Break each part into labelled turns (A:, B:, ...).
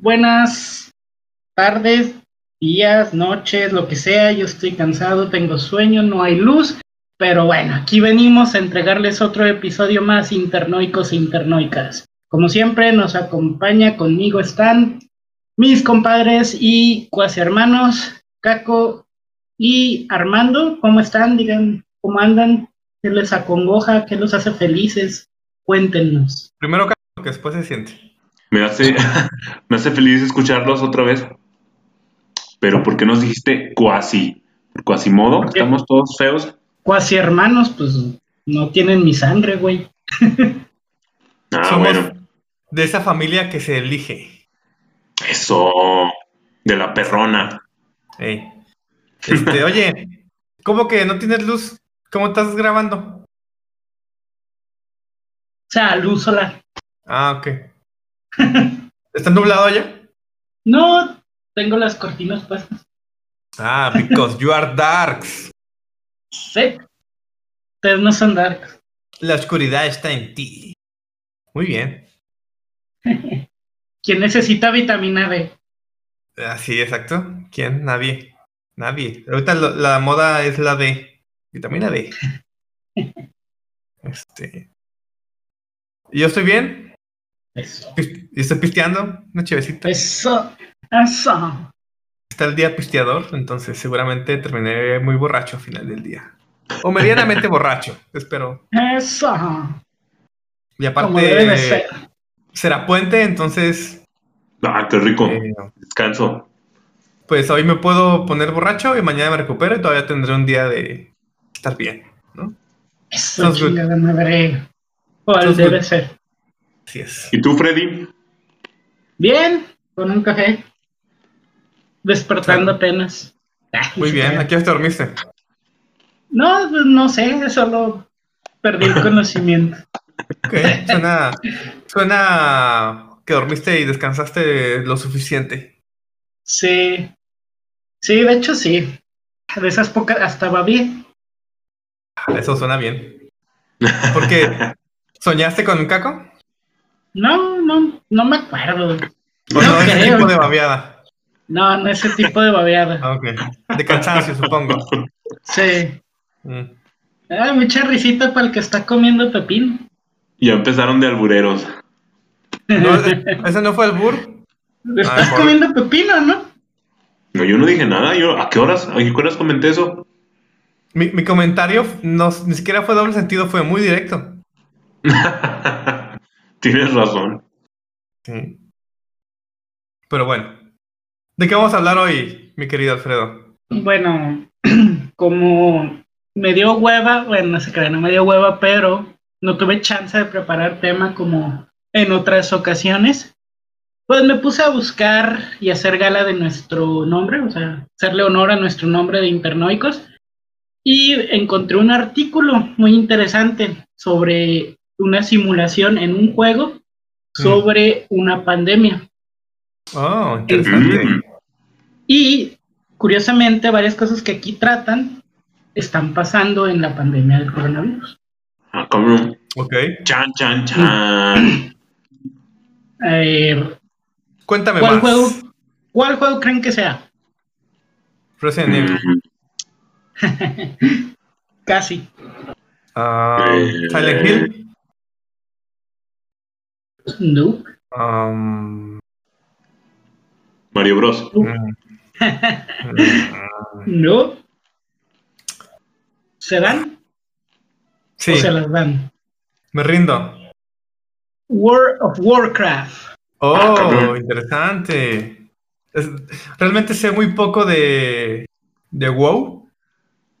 A: buenas tardes, días, noches, lo que sea. Yo estoy cansado, tengo sueño, no hay luz. Pero bueno, aquí venimos a entregarles otro episodio más internoicos e internoicas. Como siempre, nos acompaña conmigo están mis compadres y cuasi hermanos, Caco y Armando. ¿Cómo están? Digan, ¿cómo andan? ¿Qué les acongoja? ¿Qué los hace felices? Cuéntenos.
B: Primero Caco, que después se siente.
C: Me hace, me hace feliz escucharlos otra vez. Pero ¿por qué nos dijiste cuasi? ¿Por cuasi modo? ¿Estamos todos feos?
A: Cuasi hermanos, pues no tienen mi sangre, güey.
C: Ah,
B: Somos
C: bueno.
B: de esa familia que se elige.
C: Eso. De la perrona.
B: Ey. Este, oye, ¿cómo que no tienes luz? ¿Cómo estás grabando?
A: O sea, luz solar.
B: Ah, ok. ¿Está nublado allá?
A: No, tengo las cortinas puestas.
B: Ah, because you are darks.
A: Sí. Ustedes no son dark.
B: La oscuridad está en ti. Muy bien.
A: ¿Quién necesita vitamina D?
B: Así, exacto. ¿Quién? Nadie. Nadie. Ahorita lo- la moda es la de vitamina D. Este. ¿Y Yo estoy bien.
A: Eso.
B: Estoy pisteando. Una chevecita.
A: Eso. Eso.
B: Está el día pisteador, entonces seguramente terminaré muy borracho al final del día. O medianamente borracho, espero.
A: Eso.
B: Y
A: Como debe de
B: aparte,
A: ser.
B: será puente, entonces,
C: Ah, qué rico.
B: eh,
C: Descanso.
B: pues hoy me puedo poner borracho y mañana me recupero y todavía tendré un día de estar bien, ¿no?
A: Eso, madre. ¿Cuál debe
B: good.
A: ser?
B: Así es.
C: ¿Y tú, Freddy?
A: Bien, con un café. Despertando apenas.
B: Muy bien. ¿a qué te dormiste?
A: No, pues no sé, solo perdí el conocimiento.
B: Ok, suena, suena que dormiste y descansaste lo suficiente.
A: Sí. Sí, de hecho sí. De esas pocas, hasta va bien.
B: Eso suena bien. ¿Por qué? ¿Soñaste con un caco?
A: No, no, no me acuerdo.
B: ¿O no, ese
A: creo.
B: tipo de babeada?
A: No, no ese tipo de babeada.
B: Ah, Ok. De cansancio, supongo.
A: Sí.
B: Mm.
A: Ah, mucha risita para el que está comiendo pepino.
C: Ya empezaron de albureros.
B: No, ¿Ese no fue el bur?
A: Estás comiendo pepino, ¿no?
C: No, yo no dije nada. Yo, ¿A qué horas? ¿A qué horas comenté eso?
B: Mi, mi comentario no, ni siquiera fue doble sentido, fue muy directo.
C: Tienes razón.
B: Sí. Pero bueno. ¿De qué vamos a hablar hoy, mi querido Alfredo?
A: Bueno, como me dio hueva, bueno, no se crea, no me dio hueva, pero no tuve chance de preparar tema como en otras ocasiones. Pues me puse a buscar y hacer gala de nuestro nombre, o sea, hacerle honor a nuestro nombre de Internoicos. Y encontré un artículo muy interesante sobre una simulación en un juego sobre una pandemia.
B: Oh, interesante.
A: Y curiosamente, varias cosas que aquí tratan están pasando en la pandemia del coronavirus.
C: Ah, cabrón.
B: Ok.
C: Chan, chan, chan.
A: Eh,
B: Cuéntame
A: ¿cuál,
B: más.
A: juego, ¿Cuál juego creen que sea?
B: Resident Evil.
A: Casi.
C: Eh.
B: Silent Hill.
A: No.
B: Um,
C: Mario Bros.
B: mm, mm,
A: No. ¿Se dan
B: sí,
A: o se las dan?
B: me rindo.
A: World of Warcraft.
B: Oh,
C: Ah,
B: interesante. Es- realmente sé muy poco de, de WoW,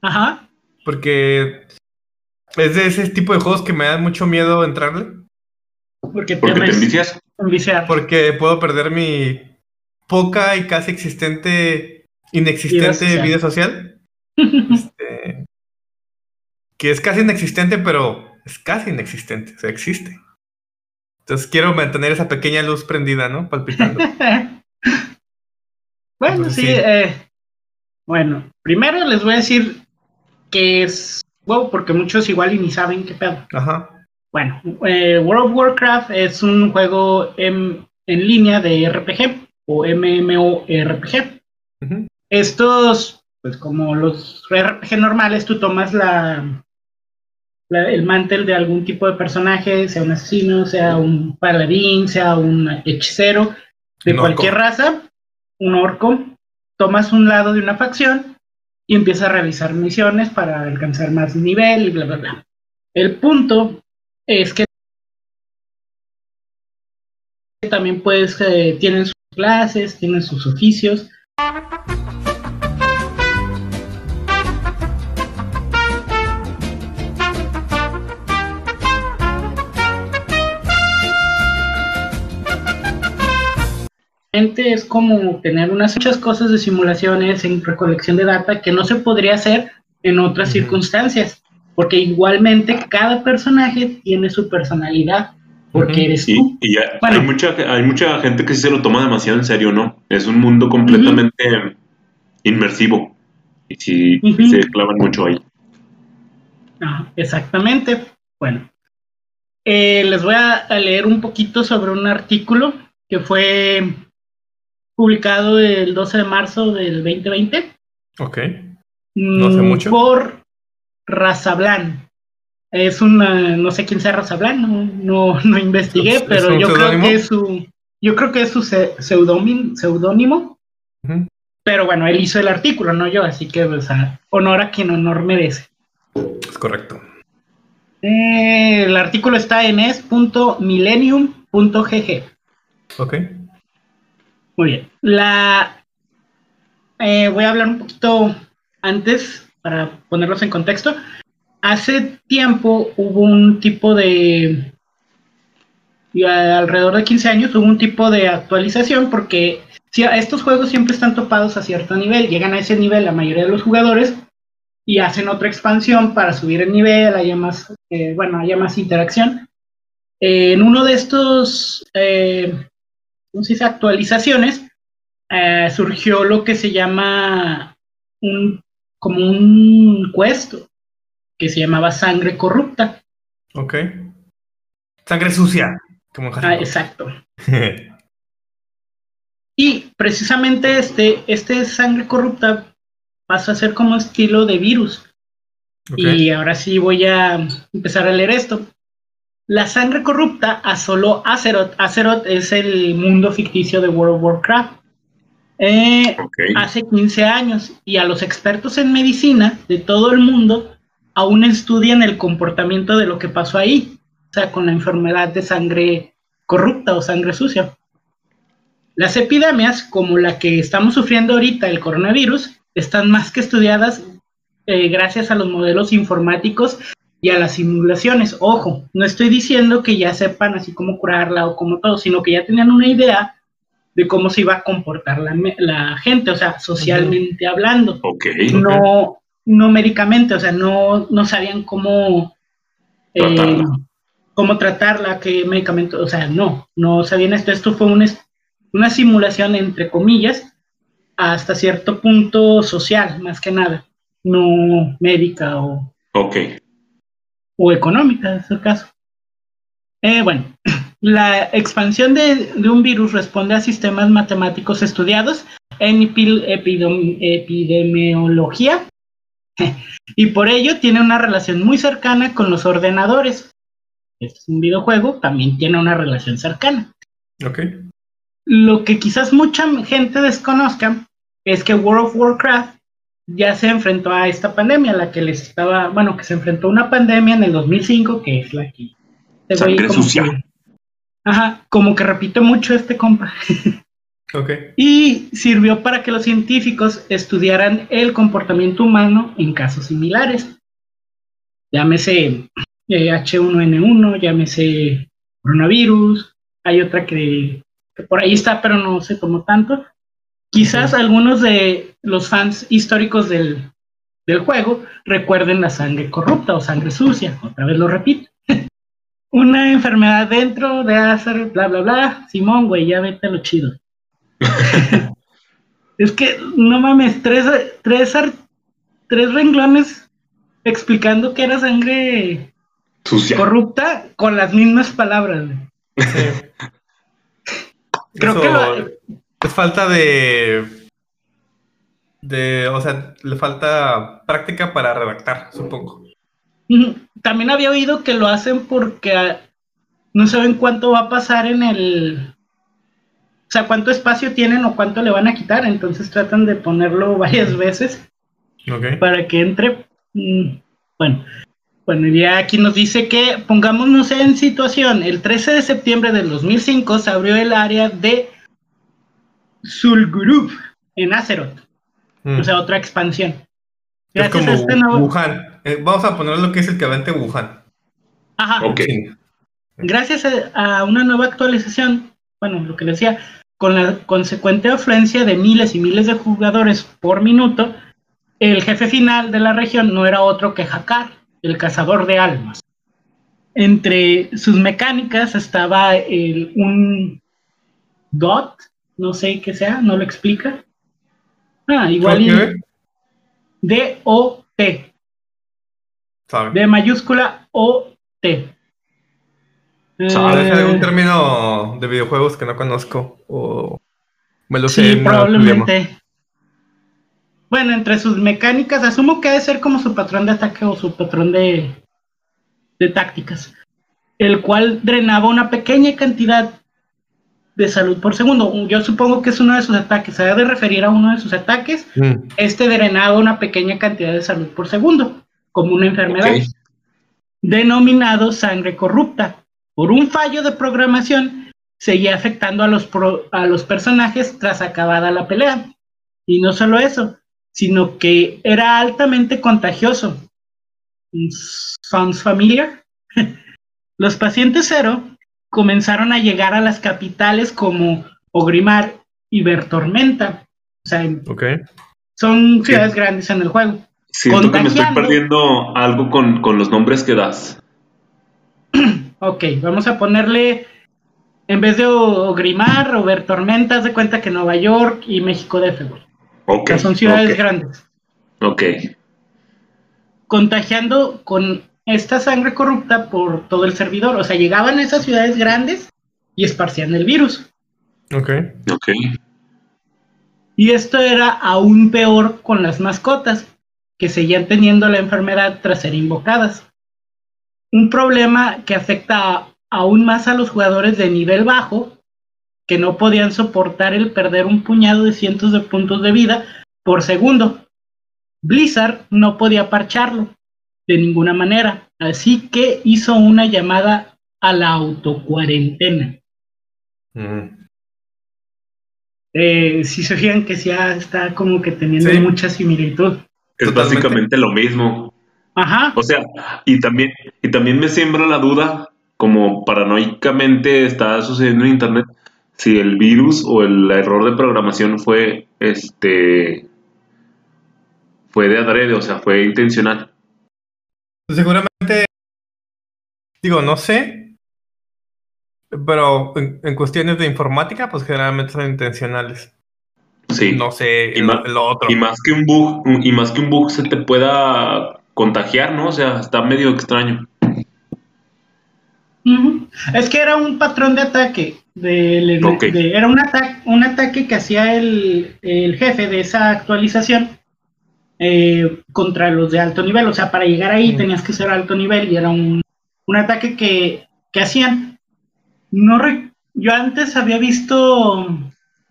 A: Ajá.
B: porque es de ese tipo de juegos que me da mucho miedo entrarle,
A: Porque
C: ¿Por qué te envicias?
A: enviciar.
B: porque puedo perder mi poca y casi existente, inexistente
A: Vida social.
B: vida social. Este, que es casi inexistente, pero es casi inexistente, o sea, existe. Entonces quiero mantener esa pequeña luz prendida, ¿no? Palpitando.
A: bueno,
B: Entonces,
A: sí.
B: sí.
A: eh, bueno, primero les voy a decir que es WoW, porque muchos igual y ni saben qué pedo.
B: Ajá.
A: Bueno, eh, World of Warcraft es un juego en, en línea de RPG. o MMORPG. Estos, pues como los RPG normales, tú tomas la, la- el mantel de algún tipo de personaje, sea un asesino, sea un paladín, sea un hechicero, de
B: Un
A: cualquier raza, un orco, tomas un lado de una facción y empiezas a realizar misiones para alcanzar más nivel y bla, bla, bla. El punto es que también puedes, eh, tienen sus clases, tienen sus oficios. Es como tener unas muchas cosas de simulaciones en recolección de data que no se podría hacer en otras
B: circunstancias,
A: porque igualmente cada personaje tiene su personalidad, porque eres
C: Y,
A: tú.
C: y ya-
A: Bueno.
C: hay, mucha, hay mucha gente que sí se lo toma demasiado en serio, ¿no? Es un mundo completamente inmersivo. Y sí, se clavan mucho ahí.
A: Ajá, exactamente. Bueno, eh, les voy a, a leer un poquito sobre un artículo que fue publicado el 12 de marzo del 2020
B: Ok. No hace
A: mm,
B: mucho.
A: por Razablan. Es una, no sé quién sea Razablan, no, no, no investigué,
B: ¿Es- es
A: pero yo creo que es su, yo creo que es su seudónimo,
B: Ujú.
A: pero bueno, él hizo el artículo, no yo, así que o sea, honor a quien honor merece.
B: Es correcto.
A: Eh, el artículo está en es.millennium.gg.
B: Ok.
A: Muy bien. La eh, voy a hablar un poquito antes para ponerlos en contexto. Hace tiempo hubo un tipo de alrededor de 15 años hubo un tipo de actualización porque si estos juegos siempre están topados a cierto nivel, llegan a ese nivel la mayoría de los jugadores y hacen otra expansión para subir el nivel, haya más, eh, bueno, haya más interacción. Eh, en uno de estos, eh, ¿cómo se? Actualizaciones, eh, surgió lo que se llama un, como un quest que se llamaba Sangre Corrupta.
B: Ok. Sangre sucia. Como
A: Ah, exacto. Y precisamente este, este Sangre Corrupta pasó a ser como estilo de virus. Y ahora sí voy a empezar a leer esto. La sangre corrupta asoló Azeroth. Azeroth es el mundo ficticio de World of Warcraft. Eh, hace 15 años y a los expertos en medicina de todo el mundo aún estudian el comportamiento de lo que pasó ahí, o sea, con la enfermedad de sangre corrupta o sangre sucia. Las epidemias, como la que estamos sufriendo ahorita, el coronavirus, están más que estudiadas eh, gracias a los modelos informáticos y a las simulaciones. Ojo, no estoy diciendo que ya sepan así cómo curarla o como todo, sino que ya tenían una idea de cómo se iba a comportar la, la gente, o sea, socialmente hablando no, no médicamente, o sea, no, no sabían cómo, eh,
C: Tratarla.
A: cómo tratarla, qué medicamento, o sea, no, no sabían esto. Esto fue un es- una simulación, entre comillas, hasta cierto punto social, más que nada, no médica o,
C: Ok.
A: o económica, en este caso. Eh, bueno, la expansión de, de un virus responde a sistemas matemáticos estudiados en epi- epidem- epidemiología y por ello tiene una relación muy cercana con los ordenadores. Este es un videojuego, también tiene una relación cercana.
B: Ok.
A: Lo que quizás mucha gente desconozca es que World of Warcraft ya se enfrentó a esta pandemia, la que les estaba, bueno, que se enfrentó a una pandemia en el 2005, que es la que... este güey
C: Sangre
A: como
C: sucia.
A: que- ajá, como que repite mucho este compa.
B: Ok.
A: Y sirvió para que los científicos estudiaran el comportamiento humano en casos similares. Llámese eh, H1N1, llámese coronavirus, hay otra que, que por ahí está, pero no se tomó tanto. Quizás algunos de los fans históricos del, del juego recuerden la sangre corrupta o sangre sucia, otra vez lo repito. Una enfermedad dentro de hacer bla bla bla. Simón, güey, ya vete a lo chido. es que no mames, tres, tres, tres renglones explicando que era sangre
C: Sucia.
A: corrupta con las mismas palabras. güey.
B: Sí.
A: Creo
B: eso,
A: que lo-
B: es falta de. De. O sea, le falta práctica para redactar, supongo.
A: También había oído que lo hacen porque ah, no saben cuánto va a pasar en el. O sea, cuánto espacio tienen o cuánto le van a quitar. Entonces tratan de ponerlo varias veces para que entre. mm, Bueno, bueno, y ya aquí nos dice que pongámonos en situación. El 13 de septiembre del 2005 se abrió el área de Zul'Gurub en Azeroth,
B: Mm.
A: o sea, otra expansión.
B: es
A: Gracias
B: como
A: a este nuevo.
B: Wuhan. Eh, vamos a poner lo que es el a Wuhan.
A: Ajá.
C: Ok.
B: Sí.
A: Gracias a, a una nueva actualización, bueno, lo que decía, con la consecuente afluencia de miles y miles de jugadores por minuto, el jefe final de la región no era otro que Hakar, el cazador de almas. Entre sus mecánicas estaba el- un DOT, no sé qué sea, no lo explica. Ah, igual. D-O-T,
B: ¿Sabe?
A: de mayúscula O-T.
B: ¿Sabes
A: Eh,
B: algún término de videojuegos que no conozco? O me lo sé
A: Sí, probablemente. Bueno, entre sus mecánicas, asumo que debe ser como su patrón de ataque o su patrón de, de tácticas, el cual drenaba una pequeña cantidad de salud por segundo. Yo supongo que es uno de sus ataques, se debe de referir a uno de sus ataques.
B: Mm.
A: Este drenaba una pequeña cantidad de salud por segundo, como una enfermedad, denominado sangre corrupta. Por un fallo de programación, seguía afectando a los, pro- a los personajes tras acabada la pelea. Y no solo eso, sino que era altamente contagioso. ¿Sounds familiar? los pacientes cero comenzaron a llegar a las capitales como Ogrimar y Bertormenta. O sea,
B: Ok.
A: son ciudades grandes en el juego.
C: Siento que me estoy perdiendo algo con, con los nombres que das.
A: Ok, vamos a ponerle, en vez de Ogrimar o Bertormenta, haz de cuenta que Nueva York y México DF, güey. O
C: Ok.
A: sea, son ciudades grandes.
C: Ok.
A: Contagiando con esta sangre corrupta por todo el servidor. O sea, llegaban a esas ciudades grandes y esparcían el virus.
B: Ok.
C: Ok.
A: Y esto era aún peor con las mascotas, que seguían teniendo la enfermedad tras ser invocadas. Un problema que afecta aún más a los jugadores de nivel bajo, que no podían soportar el perder un puñado de cientos de puntos de vida por segundo. Blizzard no podía parcharlo de ninguna manera, así que hizo una llamada a la autocuarentena.
B: Mm.
A: Eh, si se fijan que ya está como que teniendo
B: Sí.
A: mucha similitud.
C: Es
B: Totalmente.
C: básicamente lo mismo.
A: Ajá.
C: O sea, y también, y también me siembra la duda, como paranoicamente está sucediendo en internet, si el virus o el error de programación fue este fue de adrede, o sea, fue intencional.
B: Pues Seguramente, digo, no sé, pero en, en cuestiones de informática, pues generalmente son intencionales.
C: Sí.
B: No sé
C: Y
B: el-
C: ma-
B: lo otro.
C: Y más que un bug, y más que un bug se te pueda contagiar, ¿no? O sea, está medio extraño.
A: Es que era un patrón de ataque. de- era un, ataque un ataque que hacía el, el jefe de esa actualización eh, contra los de alto nivel. O sea, para llegar ahí
B: Mm.
A: tenías que ser alto nivel y era un, un ataque que, que hacían. No re- Yo antes había visto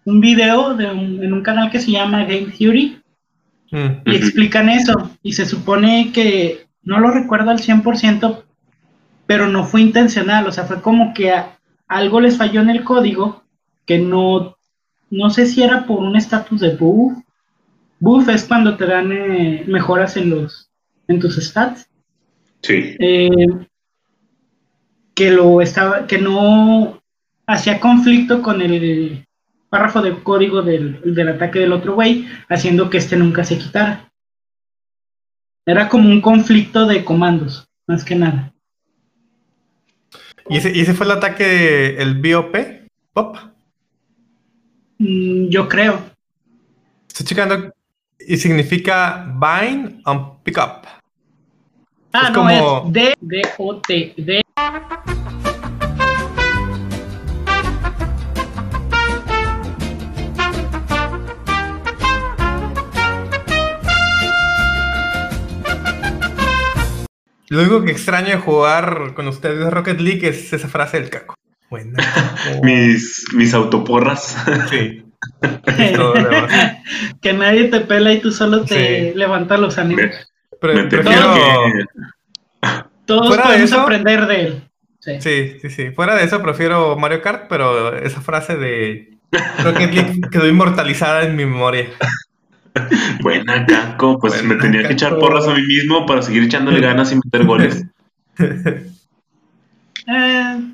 A: un video de un- en un canal que se llama Game Theory
B: Mm.
A: y explican eso. Y se supone que, no lo recuerdo al 100%, pero no fue intencional. O sea, fue como que a- algo les falló en el código que no, no sé si era por un estatus de buff. Buff es cuando te dan eh, mejoras en los en tus stats.
C: Sí.
A: Eh, que lo estaba, que no hacía conflicto con el párrafo de código del, del ataque del otro güey, haciendo que este nunca se quitara. Era como un conflicto de comandos, más que nada.
B: ¿Y ese, y ese fue el ataque del BOP? Pop.
A: Mm, yo creo.
B: Estoy checando y significa bind and pick up.
A: Ah,
B: Es
A: no,
B: como-
A: es D, D, O, T, D.
B: Lo único que extraño de jugar con ustedes Rocket League es esa frase del caco. Bueno,
C: mis, mis autoporras.
B: Sí.
A: que nadie te pela y tú solo te levantas los ánimos.
B: prefiero...
A: Todos podemos aprender de él.
B: Sí. sí. sí, Fuera de eso, prefiero Mario Kart, pero esa frase de Rocket League quedó inmortalizada en mi memoria.
C: Buena, Caco. Pues me tenía que echar porras a mí mismo para seguir echándole ganas y meter goles.
A: Eh,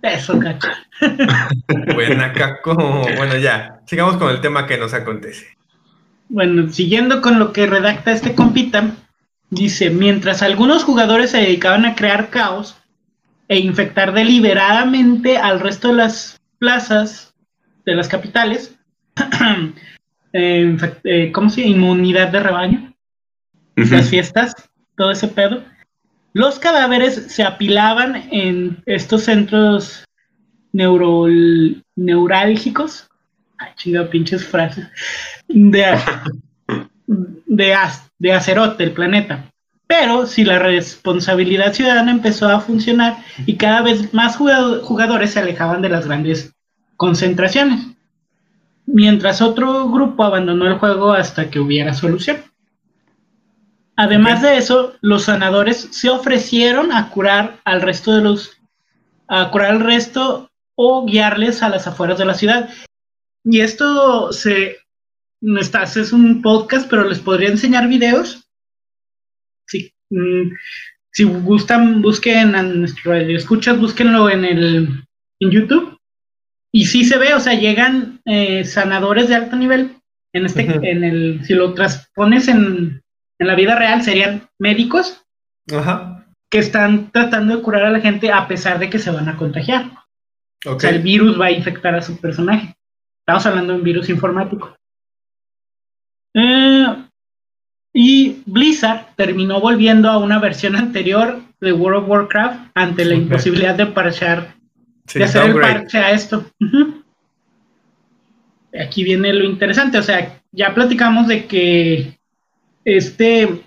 A: eso, Caco.
B: Buena, Caco. Bueno, ya. Sigamos con el tema que nos acontece.
A: Bueno, siguiendo con lo que redacta este compita, dice, mientras algunos jugadores se dedicaban a crear caos e infectar deliberadamente al resto de las plazas de las capitales, eh, ¿cómo se llama? Inmunidad de rebaño, las fiestas, todo ese pedo. Los cadáveres se apilaban en estos centros neuro, neurálgicos. Ay, chingada, pinches frases. De, de, de acerote, el planeta. Pero si la responsabilidad ciudadana empezó a funcionar y cada vez más jugadores se alejaban de las grandes concentraciones, mientras otro grupo abandonó el juego hasta que hubiera solución. Además de eso, los sanadores se ofrecieron a curar al resto de los, a curar al resto o guiarles a las afueras de la ciudad. Y esto se, no está, es un podcast, pero les podría enseñar videos. Si, mm, si gustan, busquen a nuestro radio escuchas, búsquenlo en el en YouTube. Y sí se ve, o sea, llegan eh, sanadores de alto nivel. En este, en el, si lo transpones en, en la vida real serían médicos que están tratando de curar a la gente a pesar de que se van a contagiar. O sea, el virus va a infectar a su personaje. Estamos hablando de un virus informático. Eh, y Blizzard terminó volviendo a una versión anterior de World of Warcraft ante la imposibilidad de parchar, de hacer el parche a esto. Aquí viene lo interesante, o sea, ya platicamos de que este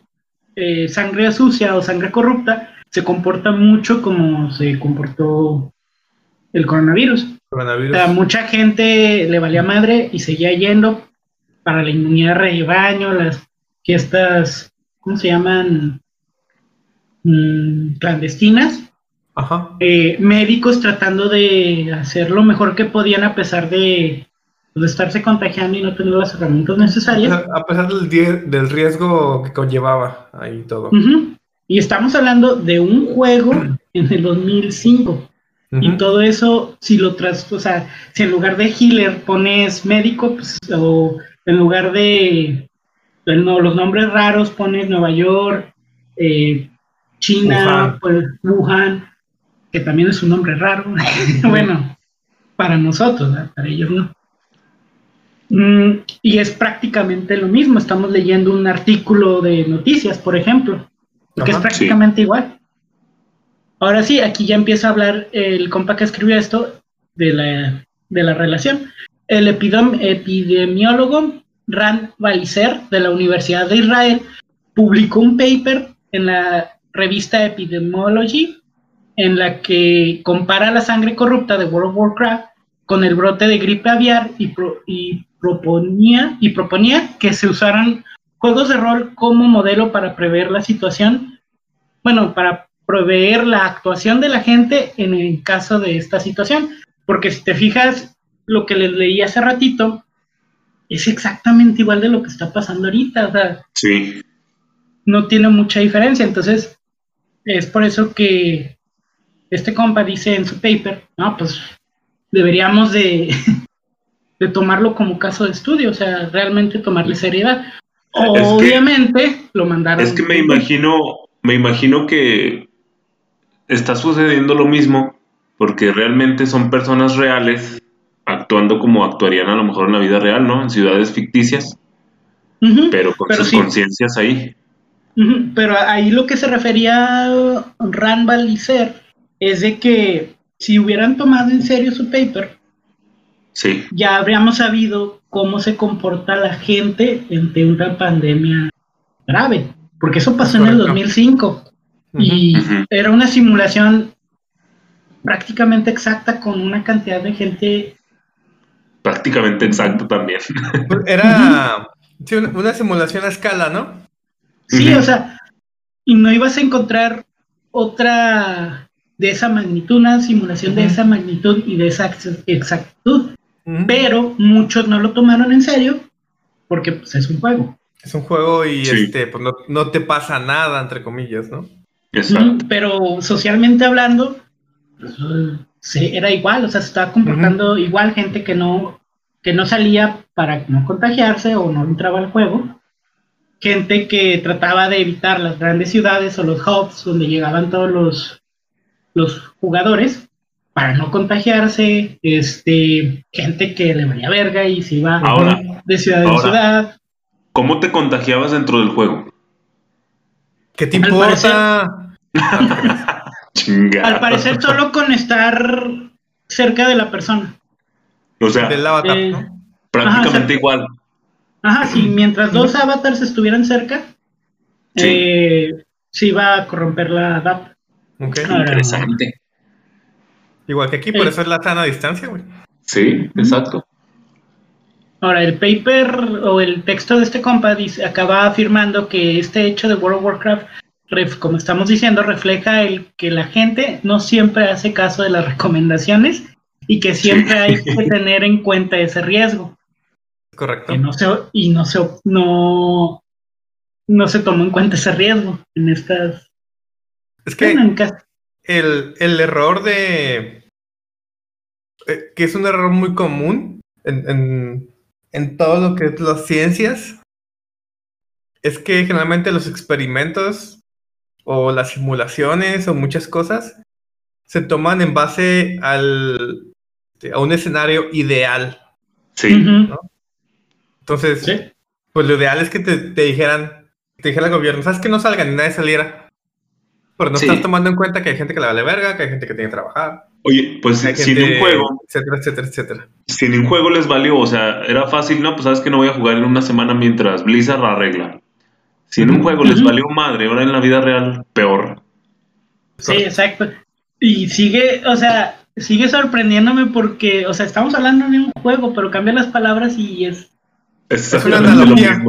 A: eh, sangre sucia o sangre corrupta se comporta mucho como se comportó el coronavirus. O sea, mucha gente le valía madre y seguía yendo para la inmunidad de rebaño, las fiestas, ¿cómo se llaman? Mm, clandestinas. Eh, médicos tratando de hacer lo mejor que podían a pesar de de estarse contagiando y no tener las herramientas necesarias.
B: A pesar del, del riesgo que conllevaba ahí todo.
A: Y estamos hablando de un juego en el 2005. Y todo eso, si lo tras, o sea, si en lugar de healer pones médico, pues, o en lugar de no, los nombres raros pones Nueva York, eh, China, pues, Wuhan, que también es un nombre raro. bueno, para nosotros, para ellos no. Mm, y es prácticamente lo mismo. Estamos leyendo un artículo de noticias, por ejemplo, que es prácticamente igual. Ahora sí, aquí ya empieza a hablar el compa que escribió esto de la, de la relación. El epidemiólogo Rand Balicer de la Universidad de Israel publicó un paper en la revista Epidemiology en la que compara la sangre corrupta de World of Warcraft con el brote de gripe aviar y, y proponía, y proponía que se usaran juegos de rol como modelo para prever la situación, bueno, para prever la actuación de la gente en el caso de esta situación. Porque si te fijas, lo que les leí hace ratito es exactamente igual de lo que está pasando ahorita. O sea,
C: sí.
A: no tiene mucha diferencia. Entonces, es por eso que este compa dice en su paper, no, pues deberíamos de, de tomarlo como caso de estudio, o sea, realmente tomarle seriedad. Obviamente lo mandaron.
C: Es que me imagino, me imagino que está sucediendo lo mismo porque realmente son personas reales actuando como actuarían a lo mejor en la vida real, ¿no? En ciudades ficticias, pero con sus conciencias ahí.
A: Pero ahí lo que se refería Rand Ser es de que si hubieran tomado en serio su paper, ya habríamos sabido cómo se comporta la gente ante una pandemia grave, porque eso pasó en el 2005. Y era una simulación prácticamente exacta con una cantidad de gente.
C: Prácticamente exacto también.
B: Pues Era sí, una, simulación a escala, ¿no?
A: Sí, o sea, y no ibas a encontrar otra de esa magnitud, una simulación de
B: Ujú.
A: esa magnitud y de esa ex- exactitud.
B: Ujú.
A: Pero muchos no lo tomaron en serio porque pues, es un juego.
B: Es un juego y
C: Sí.
B: este, pues no, no te pasa nada, entre comillas, ¿no?
C: Exacto.
A: Pero socialmente hablando, pues, sí, era igual, o sea, se estaba comportando igual gente que no, que no salía para no contagiarse o no entraba al juego. Gente que trataba de evitar las grandes ciudades o los hubs donde llegaban todos los, los jugadores para no contagiarse. Este, gente que le valía verga y se iba
C: Ahora,
A: de ciudad en ciudad.
C: ¿Cómo te contagiabas dentro del juego?
B: ¿Qué te
A: Al
B: importa?
C: Chingada.
A: Al parecer solo con estar cerca de la persona.
C: O sea,
B: Del avatar,
A: Eh,
B: ¿no?
C: prácticamente
A: ajá,
C: igual.
A: Ajá, sí, mientras dos avatars estuvieran cerca,
C: Sí.
A: eh, se iba a corromper la data.
B: Ok.
A: Ahora,
C: Interesante.
B: Igual que aquí, por eso es la sana distancia, güey.
C: Sí, exacto.
A: Ahora, el paper o el texto de este compa dice, acaba afirmando que este hecho de World of Warcraft, ref- como estamos diciendo, refleja el que la gente no siempre hace caso de las recomendaciones y que siempre hay que tener en cuenta ese riesgo.
B: Correcto.
A: Que no se, y no se, no, no se tomó en cuenta ese riesgo en estas...
B: Es que el, el error de. eh, que es un error muy común en, en, en todo lo que es las ciencias. Es que generalmente los experimentos o las simulaciones o muchas cosas se toman en base al, a un escenario ideal.
C: Sí.
B: Entonces,
A: Sí.
B: pues lo ideal es que te, te dijeran, te dijera el gobierno, ¿sabes que no salga ni nadie saliera? Pero no
C: Sí.
B: estás tomando en cuenta que hay gente que le vale verga, que hay gente que tiene que trabajar,
C: Oye, pues si en un juego,
B: etcétera, etcétera, etcétera.
C: si en un juego les valió, o sea, era fácil, no, pues sabes que no voy a jugar en una semana mientras Blizzard arregla. Si en un juego les valió madre, ahora en la vida real, peor.
A: Sí, exacto. Y sigue, o sea, sigue sorprendiéndome porque, o sea, estamos hablando de un juego, pero cambia las palabras y es,
C: Es
B: Es una analogía.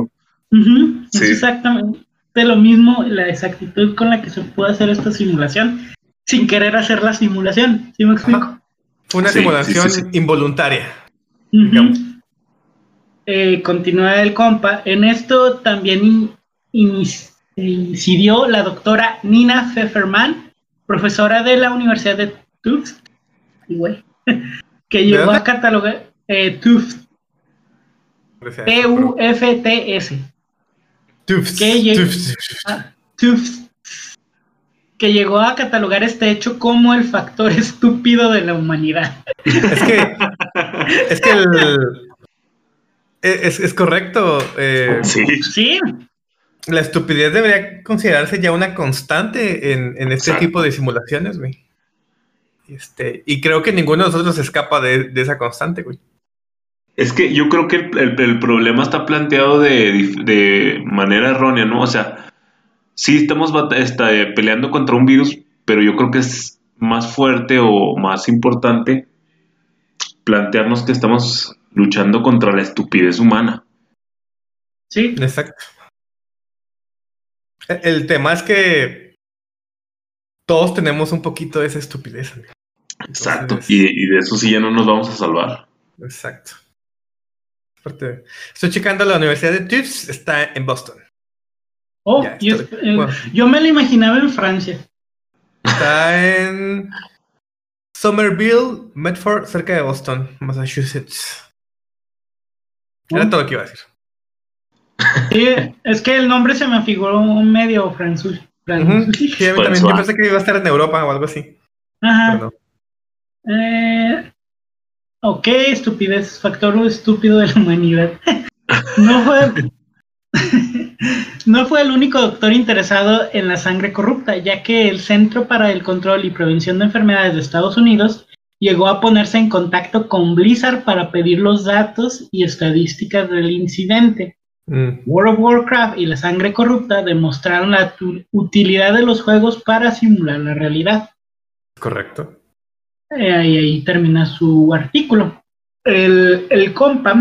A: es
C: Sí.
A: exactamente lo mismo la exactitud con la que se puede hacer esta simulación sin querer hacer la simulación. ¿Sí me explico?
B: Ajá. Una
C: Sí,
B: simulación
C: sí, sí,
B: involuntaria.
A: Eh, continúa el compa. En esto también in- incidió la doctora Nina Pfefferman, profesora de la Universidad de Tufts, que llegó a catalogar eh, Tufts,
B: sea,
A: T-U-F-T-S,
B: Tufts,
A: que lleg-
B: tufts.
A: ah, Tufts, que llegó a catalogar este hecho como el factor estúpido de la humanidad.
B: Es que, es que el, es, es correcto. eh,
C: Sí.
A: Sí,
B: la estupidez debería considerarse ya una constante en, en este
C: Exacto.
B: tipo de simulaciones, güey. Este, y creo que ninguno de nosotros escapa de, de esa constante, güey.
C: Es que yo creo que el, el- el problema está planteado de, manera errónea, ¿no? O sea, sí estamos esta, eh, peleando contra un virus, pero yo creo que es más fuerte o más importante plantearnos que estamos luchando contra la estupidez humana.
A: sí,
B: Exacto. El, el tema es que todos tenemos un poquito de esa estupidez.
C: Exacto. Y, y de eso sí ya no nos vamos a salvar.
B: Exacto. Aparte, Estoy checando la Universidad de Tufts, está en Boston.
A: Oh,
B: Ya,
A: y es-
B: estoy-
A: eh,
B: bueno.
A: yo me lo imaginaba en Francia.
B: Está en Somerville, Medford, cerca de Boston, Massachusetts. Era
A: Oh.
B: todo lo que iba a decir.
A: Sí, es que el nombre se me figuró medio francés.
B: Ujú. Sí, a mí también. Yo pensé que iba a estar en Europa o algo así.
A: Ajá.
B: Pero no.
A: Eh, ok, estupidez, factor estúpido de la humanidad. No fue, no fue el único doctor interesado en la sangre corrupta, ya que el Centro para el Control y Prevención de Enfermedades de Estados Unidos llegó a ponerse en contacto con Blizzard para pedir los datos y estadísticas del incidente.
B: Mm,
A: World of Warcraft y la sangre corrupta demostraron la utilidad de los juegos para simular la realidad.
B: correcto.
A: Eh, ahí, ahí termina su artículo. El, el compa,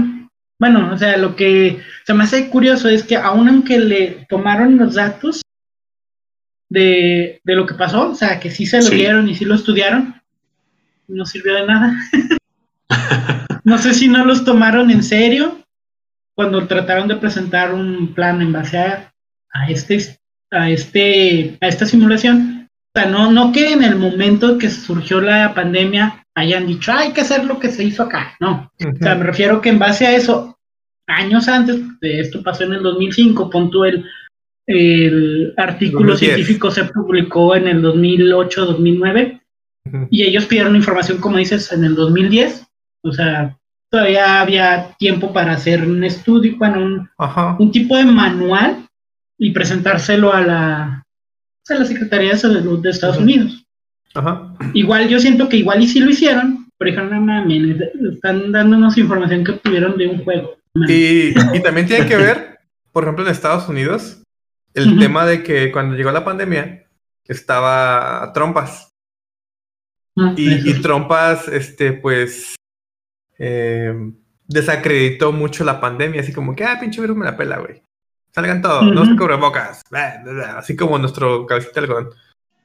A: bueno, o sea, lo que se me hace curioso es que aun aunque le tomaron los datos de, de lo que pasó, o sea, que sí se lo
C: Sí.
A: dieron y sí lo estudiaron, no sirvió de nada. no sé si no los tomaron en serio cuando trataron de presentar un plan en base a, a este a este a esta simulación. O sea, no, no que en el momento que surgió la pandemia hayan dicho, "Ah, hay que hacer lo que se hizo acá. No, o sea, me refiero que en base a eso, años antes, de esto pasó en el 2005, pon tú el, el artículo
B: 2010.
A: científico se publicó en el 2008, 2009,
B: Ujú.
A: y ellos pidieron información, como dices, en el 2010. O sea, todavía había tiempo para hacer un estudio, bueno, un tipo de manual y presentárselo a la, a la Secretaría de Salud de Estados. Unidos.
B: Ajá.
A: Igual yo siento que igual y sí lo hicieron, pero dijeron, no mames, están dándonos información que obtuvieron de un juego. No mames".
B: Y, y también tiene que ver, por ejemplo, en Estados Unidos, el tema de que cuando llegó la pandemia estaba Trompas.
A: No,
B: Y, y. Trompas, este, pues, eh, desacreditó mucho la pandemia, así como que, ah, pinche virus me la pela, güey. Salgan todos, no se cubrebocas. bla, bla, bla, Así como nuestro cabecita de algodón.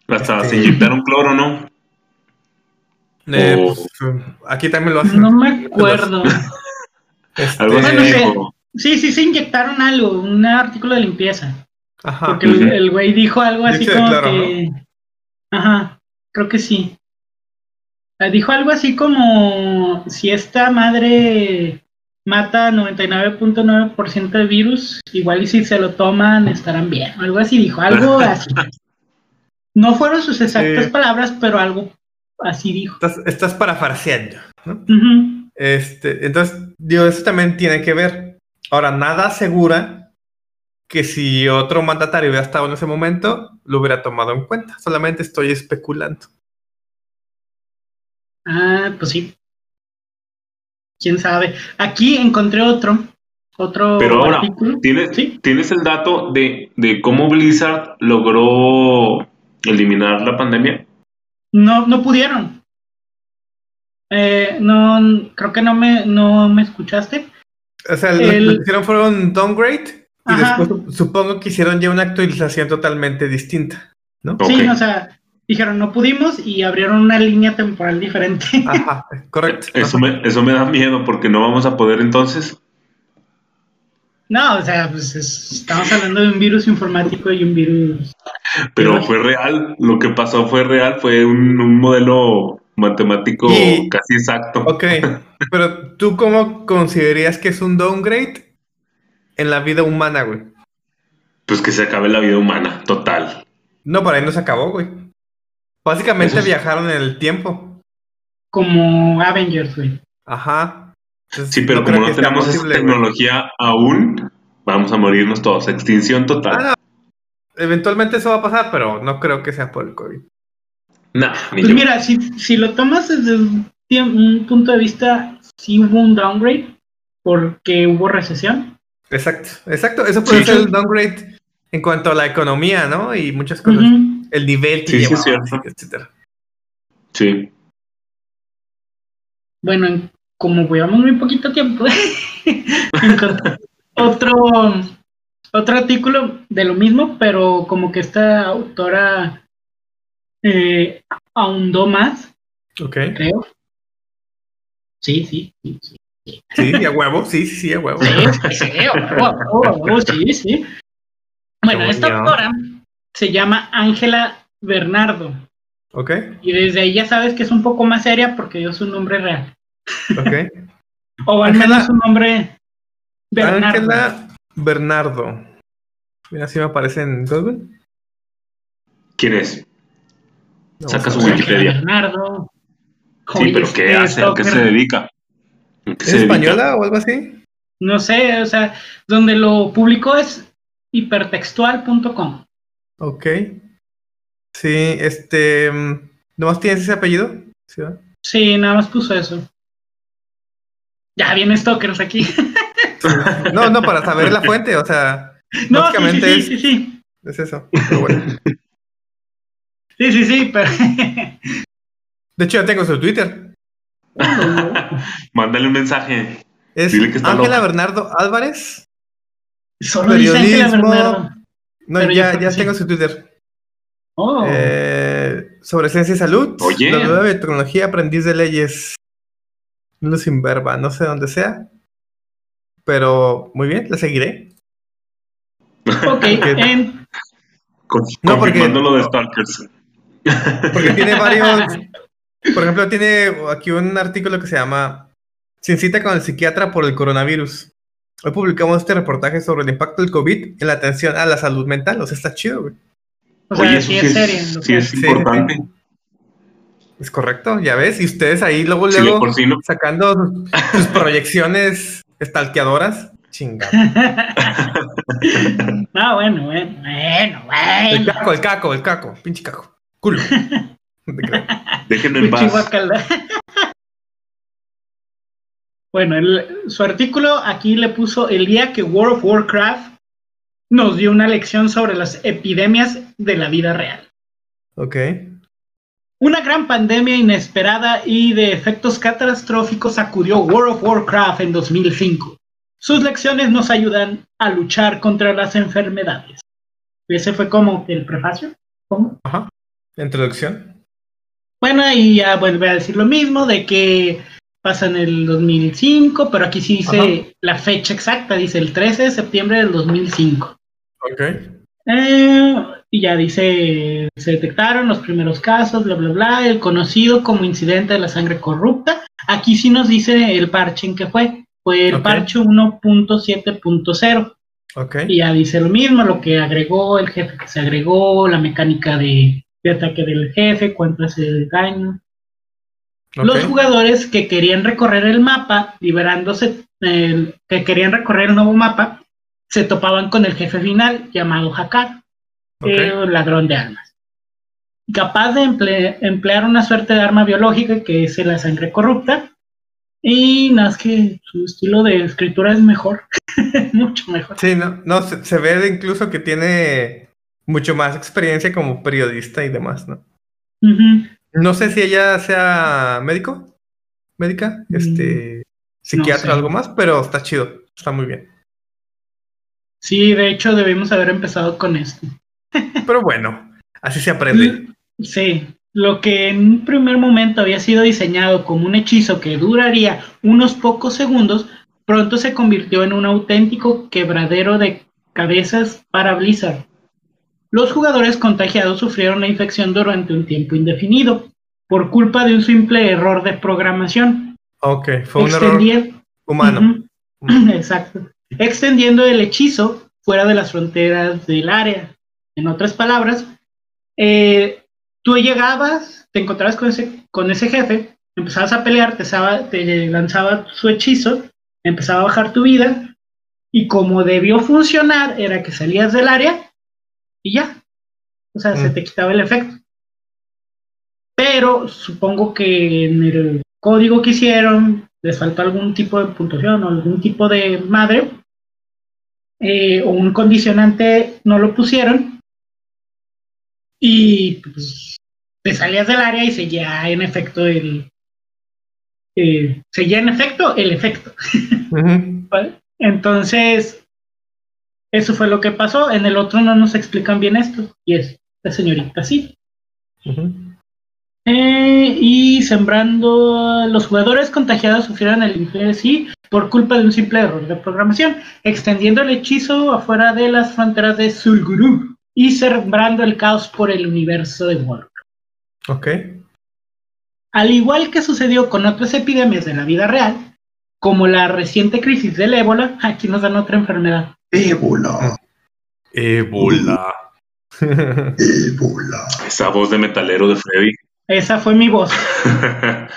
C: Hasta
B: Este-
C: se inyectaron cloro, ¿no?
B: Eh,
C: Oh.
B: pues, aquí también lo hacen.
A: No me acuerdo.
B: Este,
C: Algo así
A: Bueno, sí. Sí, sí, se inyectaron algo, un artículo de limpieza.
B: Ajá.
A: Porque el- güey dijo algo así como
B: claro,
A: que. Ajá, creo que sí. Eh, Dijo algo así como: si esta madre mata 99.9% de virus, igual y si se lo toman estarán bien. Algo así dijo, algo así. No fueron sus exactas palabras, pero algo así dijo.
B: Estás, estás parafarseando. Este, entonces, digo, eso también tiene que ver. Ahora, nada asegura que si otro mandatario hubiera estado en ese momento, lo hubiera tomado en cuenta. Solamente estoy especulando.
A: Ah, pues sí. Quién sabe. Aquí encontré otro. Otro
C: Pero ahora,
A: artículo.
C: ¿tienes,
A: Sí.
C: ¿tienes el dato de, de cómo Blizzard logró eliminar la pandemia?
A: No, no pudieron. Eh, no, creo que no me, no me escuchaste.
B: O sea, lo-
A: El-
B: lo que hicieron fue un downgrade y
A: Ajá.
B: después sup- supongo que hicieron ya una actualización totalmente distinta, ¿no?
A: Sí, o sea, dijeron no pudimos y abrieron una línea temporal diferente.
B: Ajá, correcto.
C: Eso me, eso me da miedo porque no vamos a poder entonces.
A: no, o sea, pues es- estamos hablando de un virus informático y un virus.
C: Pero fue real, lo que pasó fue real, fue un, un modelo matemático
B: Y-
C: casi exacto.
B: Ok, pero ¿tú cómo considerarías que es un downgrade en la vida humana, güey?
C: Pues que se acabe la vida humana, total.
B: No, para ahí no se acabó, güey. Básicamente viajaron en el tiempo.
A: Como Avengers, güey.
B: Ajá. Entonces,
C: Sí, pero como no tenemos esa
B: güey.
C: tecnología aún, vamos a morirnos todos. Extinción total.
B: Ah, no. Eventualmente eso va a pasar, pero no creo que sea por el COVID.
C: Nah,
A: Pues
C: yo.
A: mira, si, si lo tomas desde un, punto de vista, sí hubo un downgrade porque hubo recesión.
B: Exacto, exacto. Eso puede
C: Sí,
B: ser
C: sí.
B: el downgrade en cuanto a la economía, ¿no? Y muchas cosas.
A: Ujú.
B: El nivel que
C: Sí, sí,
B: llevaba,
C: cierto.
B: etcétera.
C: Sí.
A: Bueno, en- como llevamos muy poquito tiempo, otro, otro artículo de lo mismo, pero como que esta autora eh, ahondó más,
B: Ok.
A: creo. Sí, sí, sí. sí.
B: Sí, a huevo. Sí, sí, sí, a huevo.
A: Sí, sí, sí, a huevo, a huevo, a huevo, sí, sí. Bueno, esta autora se llama Ángela Bernardo.
B: Ok,
A: Y desde ahí ya sabes que es un poco más seria porque dio su nombre real.
B: ok.
A: O al
B: Ángela-
A: menos su nombre Bernardo.
B: Ángela Bernardo. Mira, si me aparece en Google.
C: ¿Quién es? Saca su Wikipedia.
A: Bernardo.
C: Sí, pero ¿qué hace? ¿A qué se dedica? ¿A qué
B: ¿Es
C: se dedica?
B: española o algo así?
A: No sé, o sea, donde lo publicó es hipertextual.com.
B: Ok. Sí, este. mm, ¿Nomás tienes ese apellido? Sí.
A: Sí, nada más puso eso. Ya viene Stalkers aquí.
B: No, no, para saber la fuente, o sea,
A: No, sí, sí,
B: básicamente
A: sí, sí, sí.
B: es, es eso. Pero bueno.
A: Sí, sí, sí, pero.
B: De hecho, ya tengo su Twitter.
C: Mándale un mensaje.
B: Es
C: Dile que está
B: Ángela
C: loca.
B: Bernardo Álvarez.
A: Solo dice Ángela
B: Periodismo.
A: Bernardo.
B: No,
A: Pero
B: ya, ya
A: sí.
B: tengo su Twitter.
A: Oh.
B: Eh, sobre ciencia y salud.
C: Oye.
B: La nueva tecnología, aprendiz de leyes. No sin verba, no sé dónde sea. Pero muy bien, la seguiré.
A: ok, en-
B: No, porque-
C: confirmando lo de Stalkers.
B: Porque tiene varios. Por ejemplo, tiene aquí un artículo que se llama Sin cita con el psiquiatra por el coronavirus. Hoy publicamos este reportaje sobre el impacto del COVID en la atención a la salud mental. O sea, está chido, güey.
A: o sea,
C: Oye, eso
A: sí es serio.
C: sí es.
B: Sí,
C: importante.
B: Es correcto, ya ves. Y ustedes ahí luego, luego
C: por sí no.
B: sacando sus, proyecciones estalqueadoras. Chingado.
A: Ah, bueno, bueno, bueno,
B: El
A: bueno.
B: caco, el caco, el caco. Pinche caco. Culo. No te creo.
C: Déjenme en paz.
A: Bueno, el- su artículo aquí le puso el día que World of Warcraft nos dio una lección sobre las epidemias de la vida real.
B: Ok.
A: Una gran pandemia inesperada y de efectos catastróficos sacudió World of Warcraft en 2005. Sus lecciones nos ayudan a luchar contra las enfermedades. Ese fue como el prefacio. ¿Cómo?
B: Ajá. Introducción.
A: Bueno, y ya vuelve a decir lo mismo de que pasa en el 2005, pero aquí sí dice
B: Ajá.
A: la fecha exacta, dice el 13 de septiembre del 2005.
B: Ok.
A: Eh, y ya dice, se detectaron los primeros casos, bla, bla, bla, el conocido como incidente de la sangre corrupta. Aquí sí nos dice el parche en que fue. Fue el
B: Ok.
A: parche 1.7.0.
B: Ok.
A: Y ya dice lo mismo, lo que agregó, el jefe que se agregó, la mecánica de, de ataque del jefe, cuánto hace de daño. Los jugadores que querían recorrer el mapa, liberándose, el- que querían recorrer el nuevo mapa, se topaban con el jefe final llamado Hakar, eh, ladrón de armas. Capaz de emple- emplear una suerte de arma biológica que es la sangre corrupta. Y nada más que su estilo de escritura es mejor, mucho mejor.
B: Sí, no, no se, se ve incluso que tiene mucho más experiencia como periodista y demás, ¿no?
A: Ujú.
B: No sé si ella sea médico, médica, este, psiquiatra
A: sé.
B: o algo más, pero está chido, está muy bien.
A: Sí, de hecho debimos haber empezado con esto.
B: Pero bueno, así se aprende.
A: Sí, lo que en un primer momento había sido diseñado como un hechizo que duraría unos pocos segundos, pronto se convirtió en un auténtico quebradero de cabezas para Blizzard. Los jugadores contagiados sufrieron la infección durante un tiempo indefinido, por culpa de un simple error de programación.
B: Ok, fue un error humano.
A: Ujú, Exacto. Extendiendo el hechizo fuera de las fronteras del área. En otras palabras, eh, tú llegabas, te encontrabas con ese, con ese jefe, empezabas a pelear, te, saba- te lanzaba su hechizo, empezaba a bajar tu vida, y como debió funcionar, era que salías del área y ya. O sea, se
B: Mm.
A: te quitaba el efecto. Pero supongo que en el código que hicieron les faltó algún tipo de puntuación o algún tipo de madre eh, o un condicionante no lo pusieron y pues te salías del área y seguía en efecto el eh, seguía en efecto el efecto entonces eso fue lo que pasó en el otro no nos explican bien esto y es la señorita sí. Eh, y sembrando los jugadores contagiados sufrieron el infierno sí por culpa de un simple error de programación, extendiendo el hechizo afuera de las fronteras de Sulguru y sembrando el caos por el universo de Warcraft.
B: Ok.
A: Al igual que sucedió con otras epidemias de la vida real, como la reciente crisis del ébola, aquí nos dan otra enfermedad.
D: Ébola,
B: Ébola.
D: ébola.
C: Esa voz de metalero de Freddy.
A: Esa fue mi voz.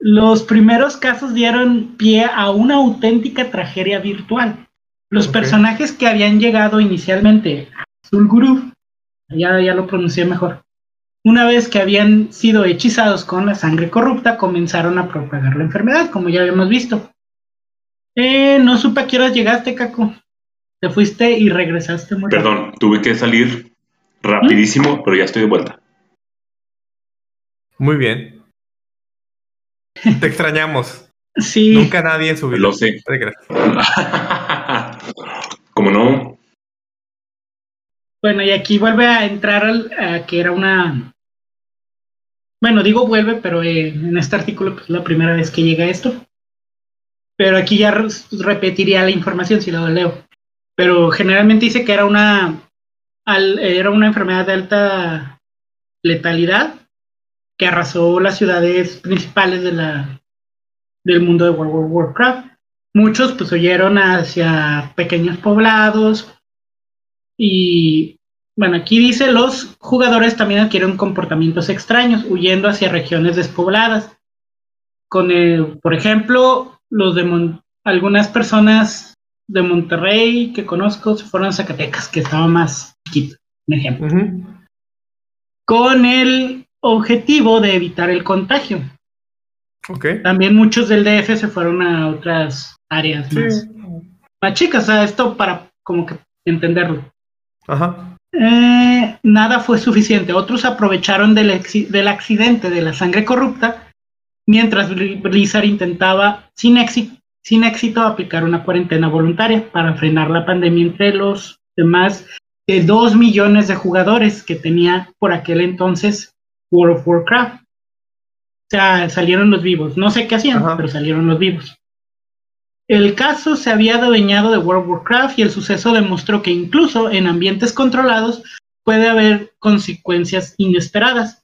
A: Los primeros casos dieron pie a una auténtica tragedia virtual. Los personajes que habían llegado inicialmente a Zulguruf, ya, ya lo pronuncié mejor, Una vez que habían sido hechizados con la sangre corrupta, comenzaron a propagar la enfermedad, como ya habíamos visto. Eh, no supe a qué horas llegaste, Caco. Te fuiste y regresaste muy
C: Perdón, tuve que salir rapidísimo, pero ya estoy de vuelta.
B: Muy bien. Te extrañamos.
A: Sí.
B: Nunca nadie en su vida.
C: Lo sé. Como no,
A: Bueno, y aquí vuelve a entrar al, a que era una. Bueno, digo vuelve, pero eh, en este artículo pues, es la primera vez que llega esto. Pero aquí ya re- repetiría la información si la leo. Pero generalmente dice que era una. era una enfermedad de alta letalidad que arrasó las ciudades principales del mundo de World of Warcraft. Muchos pues huyeron hacia pequeños poblados y bueno, aquí dice los jugadores también adquieren comportamientos extraños, huyendo hacia regiones despobladas. Con el, por ejemplo, los de Mon- algunas personas de Monterrey que conozco se fueron a Zacatecas, que estaba más chiquito, un ejemplo con el objetivo de evitar el contagio.
B: Ok.
A: También muchos del DF se fueron a otras áreas más,
B: Sí.
A: más chicas, o sea, esto para como que entenderlo.
B: Ajá.
A: Eh, nada fue suficiente. Otros aprovecharon del, del accidente de la sangre corrupta, mientras Bli- Blizzard intentaba sin éxito, sin éxito aplicar una cuarentena voluntaria para frenar la pandemia entre los demás de 2 millones de jugadores que tenía por aquel entonces World of Warcraft. O sea, salieron los vivos. No sé qué hacían,
B: Ajá.
A: pero salieron los vivos. El caso se había adueñado de World of Warcraft y el suceso demostró que incluso en ambientes controlados puede haber consecuencias inesperadas.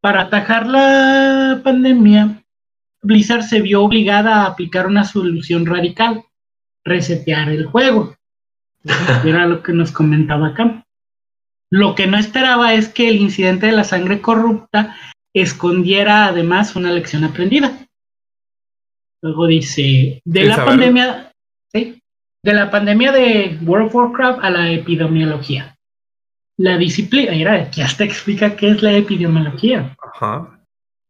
A: Para atajar la pandemia, Blizzard se vio obligada a aplicar una solución radical, resetear el juego. Era lo que nos comentaba acá. Lo que no esperaba es que el incidente de la sangre corrupta escondiera además una lección aprendida. Luego dice, de
B: ¿Quieres
A: la pandemia, ¿sí? de la pandemia de World of Warcraft a la epidemiología. La disciplina, mira, aquí hasta explica qué es la epidemiología.
B: Ajá.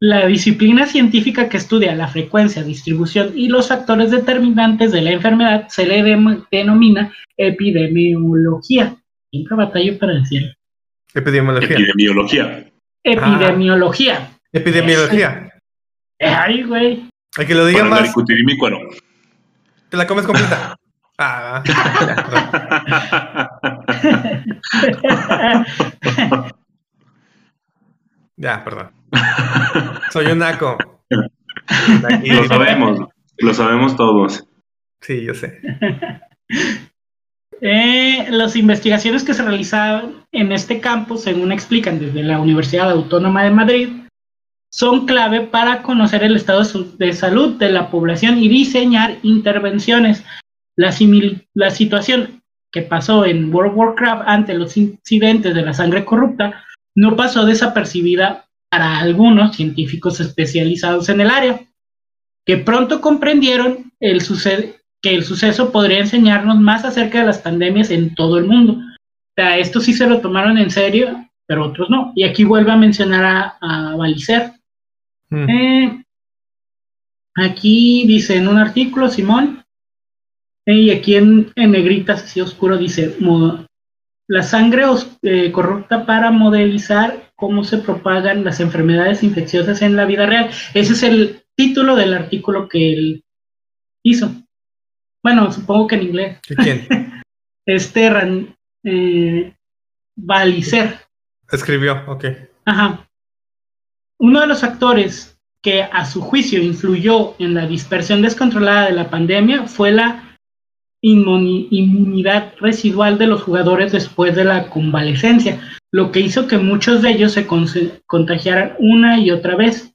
A: La disciplina científica que estudia la frecuencia, distribución y los factores determinantes de la enfermedad se le denomina epidemiología. Siempre batallo para decirlo.
B: Epidemiología.
C: epidemiología.
A: Epidemiología.
B: Epidemiología.
A: Ay, güey.
B: Hay que lo diga
C: Para
B: más.
C: discutir mi cuero.
B: Te la comes completa. Ah, ya, perdón. Soy un naco.
C: Lo sabemos, lo sabemos todos.
B: Sí, yo sé.
A: Eh, las investigaciones que se realizaban en este campo, según explican desde la Universidad Autónoma de Madrid, son clave para conocer el estado de salud de la población y diseñar intervenciones. La, la situación que pasó en World Warcraft ante los incidentes de la sangre corrupta no pasó desapercibida para algunos científicos especializados en el área, que pronto comprendieron el que el suceso podría enseñarnos más acerca de las pandemias en todo el mundo. O sea, esto sí se lo tomaron en serio, pero otros no. Y aquí vuelve a mencionar a, a Balicer.
B: Mm.
A: Eh, aquí dice en un artículo, Simón, eh, y aquí en, en negritas así oscuro dice, la sangre os- eh, corrupta para modelizar cómo se propagan las enfermedades infecciosas en la vida real. Ese es el título del artículo que él hizo. Bueno, supongo que en inglés.
B: ¿Y ¿Quién?
A: Este Ran, eh, Balicer.
B: Escribió, ok.
A: Ajá. Uno de los factores que a su juicio influyó en la dispersión descontrolada de la pandemia fue la inmuni- inmunidad residual de los jugadores después de la convalecencia, lo que hizo que muchos de ellos se contagiaran una y otra vez.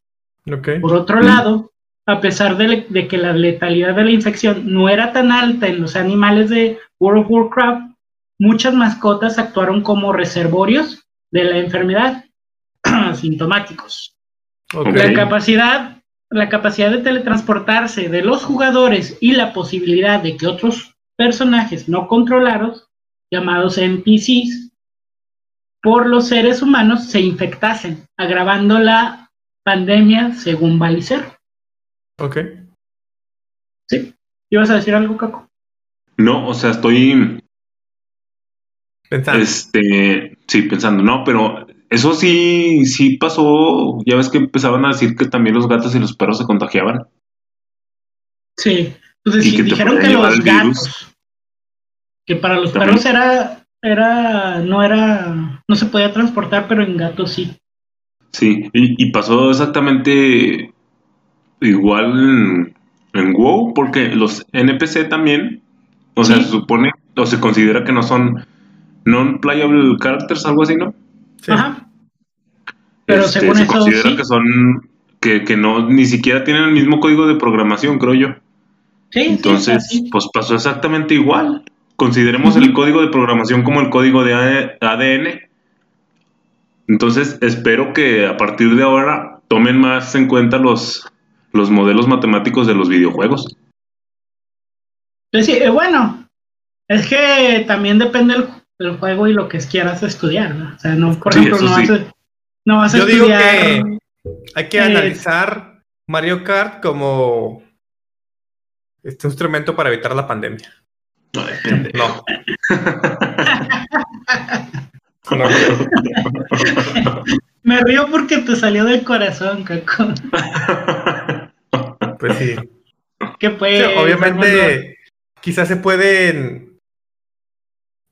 A: Por otro lado, a pesar de, de que la letalidad de la infección no era tan alta en los animales de World of Warcraft, muchas mascotas actuaron como reservorios de la enfermedad asintomáticos. La capacidad, la capacidad de teletransportarse de los jugadores y la posibilidad de que otros personajes no controlados, llamados NPCs, por los seres humanos se infectasen, agravando la pandemia según Balicer.
B: Ok.
A: ¿Sí? ¿Ibas a decir algo, Caco?
C: No, o sea, estoy
B: Pensando.
C: Este, sí, pensando, no, pero eso sí, sí pasó. Ya ves que empezaban a decir que también los gatos y los perros se contagiaban.
A: Sí. Entonces
C: Y
A: sí,
C: que
A: dijeron que los
C: virus.
A: gatos, que para los
C: También.
A: perros era, era, no era, no se podía transportar, pero en gatos sí.
C: Sí, y, y pasó exactamente igual en, en WoW, porque los NPC también, o sea, se supone, o se considera que no son non-playable characters, algo así, ¿no?
B: Sí.
A: Ajá. Pero
C: Este,
A: según
C: se
A: eso
C: considera
A: sí.
C: que son, que, que no, ni siquiera tienen el mismo código de programación, creo yo.
A: Sí, sí,
C: Entonces, pues pasó exactamente igual. Consideremos el código de programación como el código de ADN. Entonces, espero que a partir de ahora tomen más en cuenta los, los modelos matemáticos de los videojuegos.
A: Pues sí, eh, bueno, es que también depende del, del juego y lo que quieras estudiar, ¿no? O sea, no, por
C: Sí,
A: ejemplo, no,
C: sí.
A: vas a, no vas a
B: Yo digo que hay que
A: Eh,
B: analizar Mario Kart como este instrumento para evitar la pandemia.
C: No, depende.
B: No. No.
A: Me río porque te salió del corazón, Caco.
B: Pues sí.
A: Que
B: Sí,
A: pues... Armando?
B: obviamente, quizás se pueden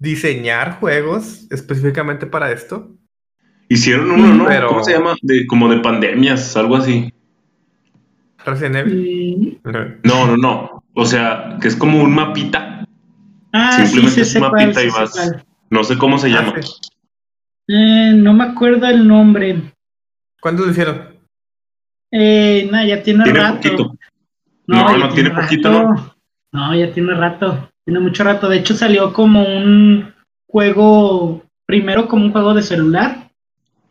B: diseñar juegos específicamente para esto.
C: Hicieron uno, ¿no?
B: Pero-
C: ¿Cómo se llama? De, como de pandemias, algo así.
B: Resident Evil.
C: No, no, no. O sea, que es como un mapita.
A: Ah, sí,
C: Simplemente
A: sí,
C: es
A: sé
C: un mapita
A: sí
C: y vas. No sé cómo se
B: Ah,
C: llama.
B: sí.
A: Eh, no me acuerdo el nombre.
B: ¿Cuándo lo hicieron?
A: Eh, no, ya tiene,
C: Tiene
A: rato.
C: poquito.
A: No,
C: No,
A: ya
C: no tiene
A: rato.
C: poquito, ¿no?
A: No, ya tiene rato. Tiene mucho rato. De hecho, salió como un juego, primero como un juego de celular.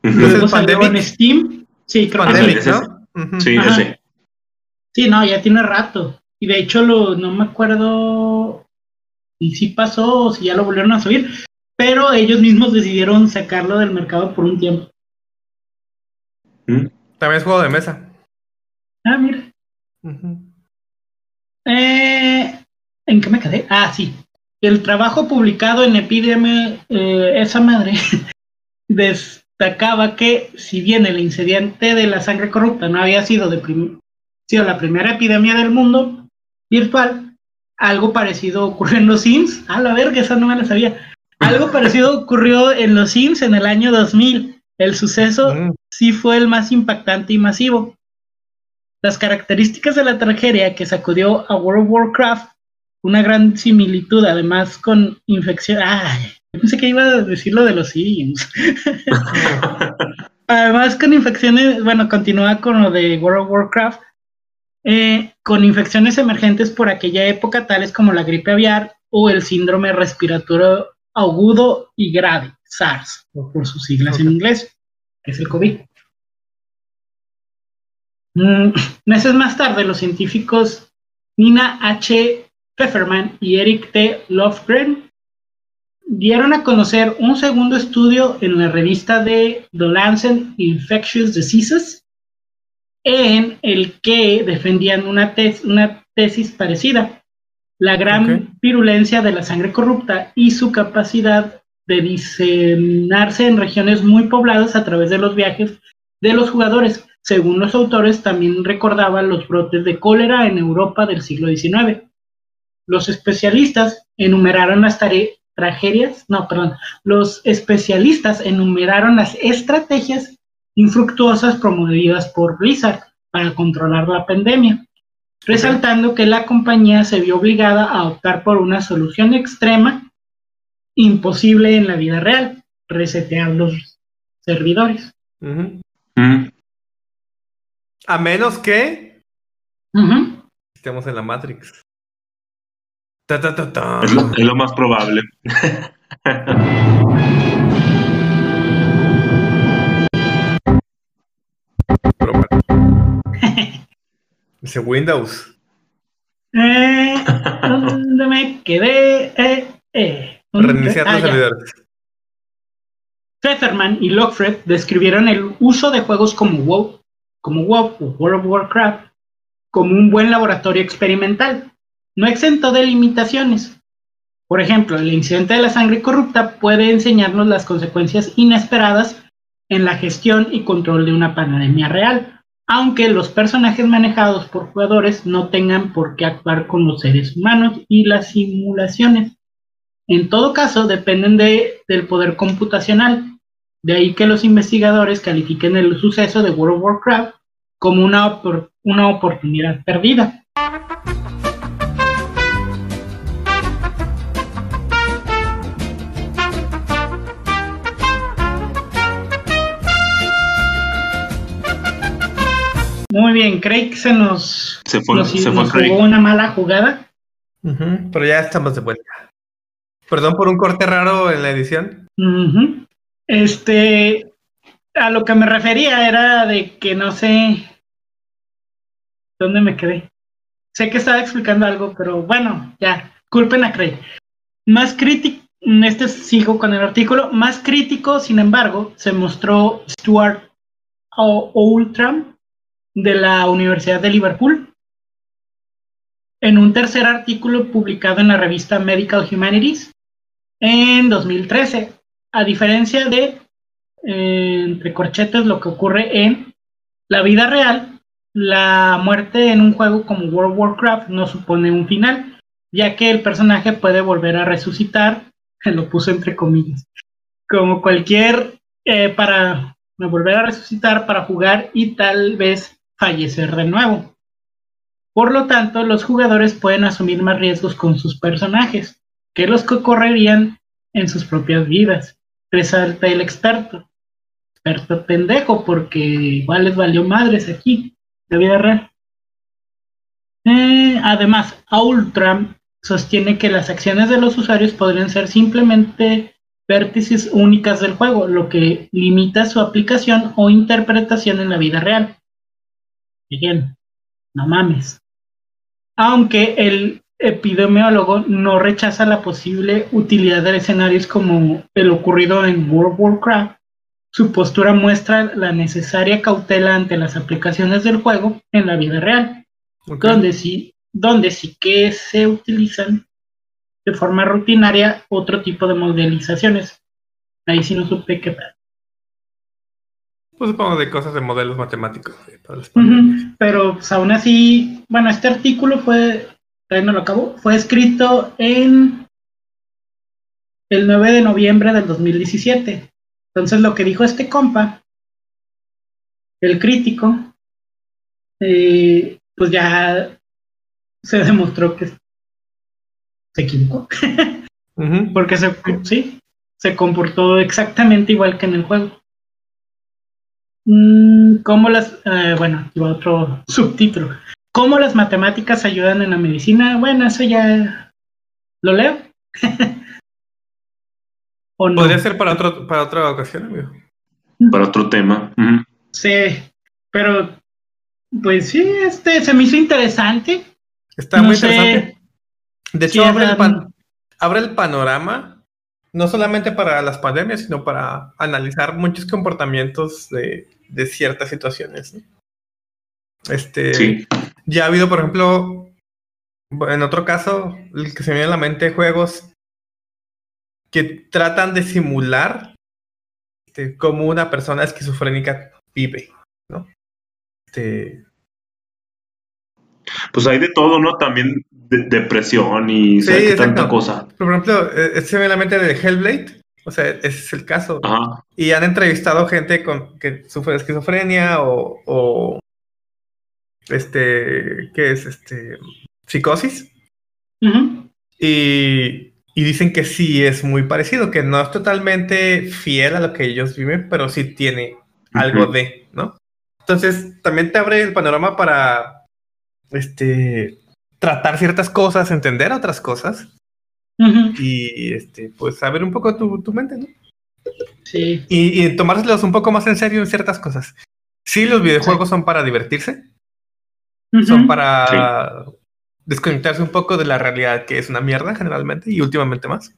B: ¿Es
C: Ujú.
B: el
A: Luego salió en? Steam. Sí, creo que sí.
B: ¿no?
C: Sí,
A: Ajá.
C: ese.
A: Sí, no, ya tiene rato. Y de hecho, lo, no me acuerdo si sí pasó o si ya lo volvieron a subir. Pero ellos mismos decidieron sacarlo del mercado por un tiempo.
C: ¿Mm?
B: También es juego de mesa.
A: Ah, mira. Eh, ¿En qué me quedé? Ah, sí. El trabajo publicado en Epidemia, eh, esa madre, destacaba que si bien el incidente de la sangre corrupta no había sido, de prim- sido la primera epidemia del mundo virtual, algo parecido ocurrió en los Sims. A la verga, esa no me la sabía. Algo parecido ocurrió en los Sims en el año 2000. El suceso
B: Mm.
A: sí fue el más impactante y masivo. Las características de la tragedia que sacudió a World of Warcraft, una gran similitud además con infección. Ay, yo pensé que iba a decir lo de los Sims. además con infecciones, bueno, continúa con lo de World of Warcraft, eh, con infecciones emergentes por aquella época, tales como la gripe aviar o el síndrome respiratorio agudo y grave, SARS, o por sus siglas en inglés, que es el COVID. Mm, meses más tarde, los científicos Nina H. Pfefferman y Eric T. Lofgren dieron a conocer un segundo estudio en la revista de The Lancet Infectious Diseases, en el que defendían una, tes- una tesis parecida, la gran virulencia de la sangre corrupta y su capacidad de diseminarse en regiones muy pobladas a través de los viajes de los jugadores. Según los autores, también recordaban los brotes de cólera en Europa del siglo XIX. Los especialistas enumeraron las tare- tragedias, no, perdón, los especialistas enumeraron las estrategias infructuosas promovidas por Blizzard para controlar la pandemia, resaltando que la compañía se vio obligada a optar por una solución extrema imposible en la vida real, resetear los servidores.
C: Mm.
B: A menos que estemos en la Matrix. Ta, ta, ta, ta.
C: Es, lo, es lo más probable.
B: Pero bueno. Dice Windows.
A: Eh, ¿Dónde me quedé? Eh, eh. ¿Dónde me
B: Reiniciar los
A: Ah,
B: servidores.
A: Featherman y Lockfred describieron el uso de juegos como WoW, como WoW o World of Warcraft como un buen laboratorio experimental, no exento de limitaciones. Por ejemplo, el incidente de la sangre corrupta puede enseñarnos las consecuencias inesperadas en la gestión y control de una pandemia real, aunque los personajes manejados por jugadores no tengan por qué actuar con los seres humanos y las simulaciones. En todo caso, dependen de, del poder computacional. De ahí que los investigadores califiquen el suceso de World of Warcraft como una oportunidad perdida. Muy bien, Craig se nos,
C: Se fue,
A: nos,
C: se fue
A: nos
C: Craig.
A: jugó una mala jugada.
B: Pero ya estamos de vuelta. Perdón por un corte raro en la edición.
A: Este, a lo que me refería era de que no sé dónde me quedé. Sé que estaba explicando algo, pero bueno, ya, culpen a Craig. Más crítico, este sigo con el artículo, más crítico, sin embargo, se mostró Stuart O- Oldham de la Universidad de Liverpool en un tercer artículo publicado en la revista Medical Humanities en 2013. A diferencia de, eh, entre corchetes, lo que ocurre en la vida real, la muerte en un juego como World of Warcraft no supone un final, ya que el personaje puede volver a resucitar, lo puse entre comillas, como cualquier, eh, para volver a resucitar, para jugar y tal vez fallecer de nuevo. Por lo tanto, los jugadores pueden asumir más riesgos con sus personajes que los que correrían en sus propias vidas. Resalta el experto. Experto pendejo, porque igual les valió madres aquí, de vida real. Eh, además, Ultram sostiene que las acciones de los usuarios podrían ser simplemente vértices únicas del juego, lo que limita su aplicación o interpretación en la vida real. Bien, no mames. Aunque el epidemiólogo no rechaza la posible utilidad de escenarios como el ocurrido en World of Warcraft, su postura muestra la necesaria cautela ante las aplicaciones del juego en la vida real, donde sí, donde sí que se utilizan de forma rutinaria otro tipo de modelizaciones. Ahí sí no supe qué tal.
B: Pues supongo de cosas de modelos matemáticos. eh, para las.
A: Ujú, Pero pues, aún así, bueno, este artículo fue, no lo acabo, fue escrito en el 9 de noviembre del 2017. Entonces lo que dijo este compa, el crítico, eh, pues ya se demostró que se equivocó, porque se, sí, se comportó exactamente igual que en el juego. Mm, ¿Cómo las, eh, bueno, va otro subtítulo. ¿Cómo las matemáticas ayudan en la medicina? Bueno, eso ya lo leo. ¿O no?
B: Podría ser para, otro, para otra ocasión, amigo.
C: Para otro tema.
A: Sí, pero pues sí, este se me hizo interesante.
B: Está
A: No
B: muy
A: sé
B: interesante. De hecho, abre el, pan- abre el panorama, no solamente para las pandemias, sino para analizar muchos comportamientos de, de ciertas situaciones. ¿no? Este,
C: Sí.
B: Ya ha habido, por ejemplo, en otro caso, el que se me viene a la mente, juegos que tratan de simular este, cómo una persona esquizofrénica vive, ¿no? Este,
C: Pues hay de todo, ¿no? También de- depresión y
B: Sí,
C: ¿sabes qué
B: exacto.
C: tanta cosa.
B: por ejemplo, eh, se me viene a la mente de Hellblade, o sea, ese es el caso.
C: Ajá.
B: Y han entrevistado gente con, que sufre de esquizofrenia o, o este, ¿qué es? Este, psicosis. Y, y dicen que sí es muy parecido, que no es totalmente fiel a lo que ellos viven, pero sí tiene algo de, ¿no? Entonces, también te abre el panorama para, este, tratar ciertas cosas, entender otras cosas y, este, pues, saber un poco tu, tu mente, ¿no?
A: Sí,
B: Y, y tomárselos un poco más en serio en ciertas cosas. Sí, los videojuegos son para divertirse, son para desconectarse un poco de la realidad que es una mierda generalmente y últimamente más.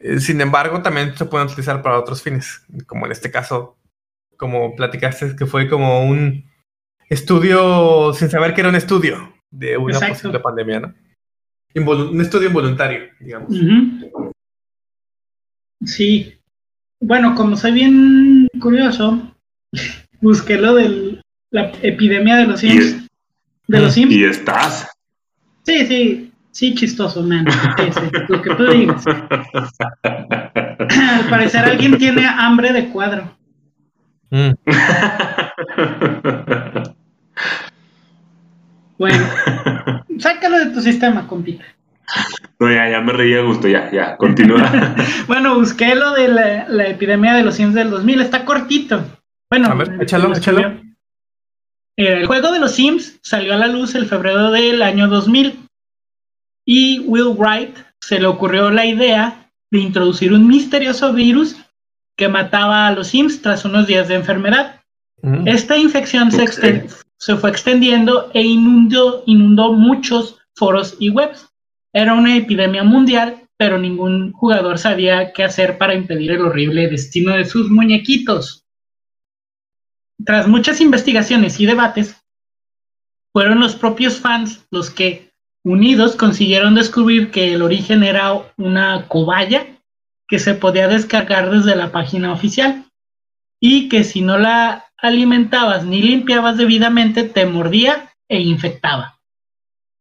B: Eh, Sin embargo, también se pueden utilizar para otros fines, como en este caso, como platicaste, que fue como un estudio sin saber que era un estudio de una
A: Exacto.
B: posible pandemia, ¿no? Involu- un estudio involuntario, digamos.
A: Ujú. Sí. Bueno, como soy bien curioso, busqué lo de la epidemia de los Sims. De los Sims.
C: y estás.
A: Sí, sí, sí, chistoso, man. Sí, lo que tú digas. Al parecer alguien tiene hambre de cuadro.
B: Mm.
A: Bueno, sácalo de tu sistema, compita.
C: no, ya, ya me reí a gusto, ya, ya, continúa.
A: Bueno, busqué lo de la, la epidemia de los Sims del 2000. Está cortito. Bueno,
B: A ver, échalo,
A: lo
B: échalo.
A: Eh, El juego de los Sims salió a la luz el febrero del año 2000 y Will Wright se le ocurrió la idea de introducir un misterioso virus que mataba a los Sims tras unos días de enfermedad.
B: Mm.
A: Esta infección se,
C: Ok.
A: exten- se fue extendiendo e inundó, inundó muchos foros y webs. Era una epidemia mundial, pero ningún jugador sabía qué hacer para impedir el horrible destino de sus muñequitos. Tras muchas investigaciones y debates, fueron los propios fans los que, unidos, consiguieron descubrir que el origen era una cobaya que se podía descargar desde la página oficial y que si no la alimentabas ni limpiabas debidamente te mordía e infectaba.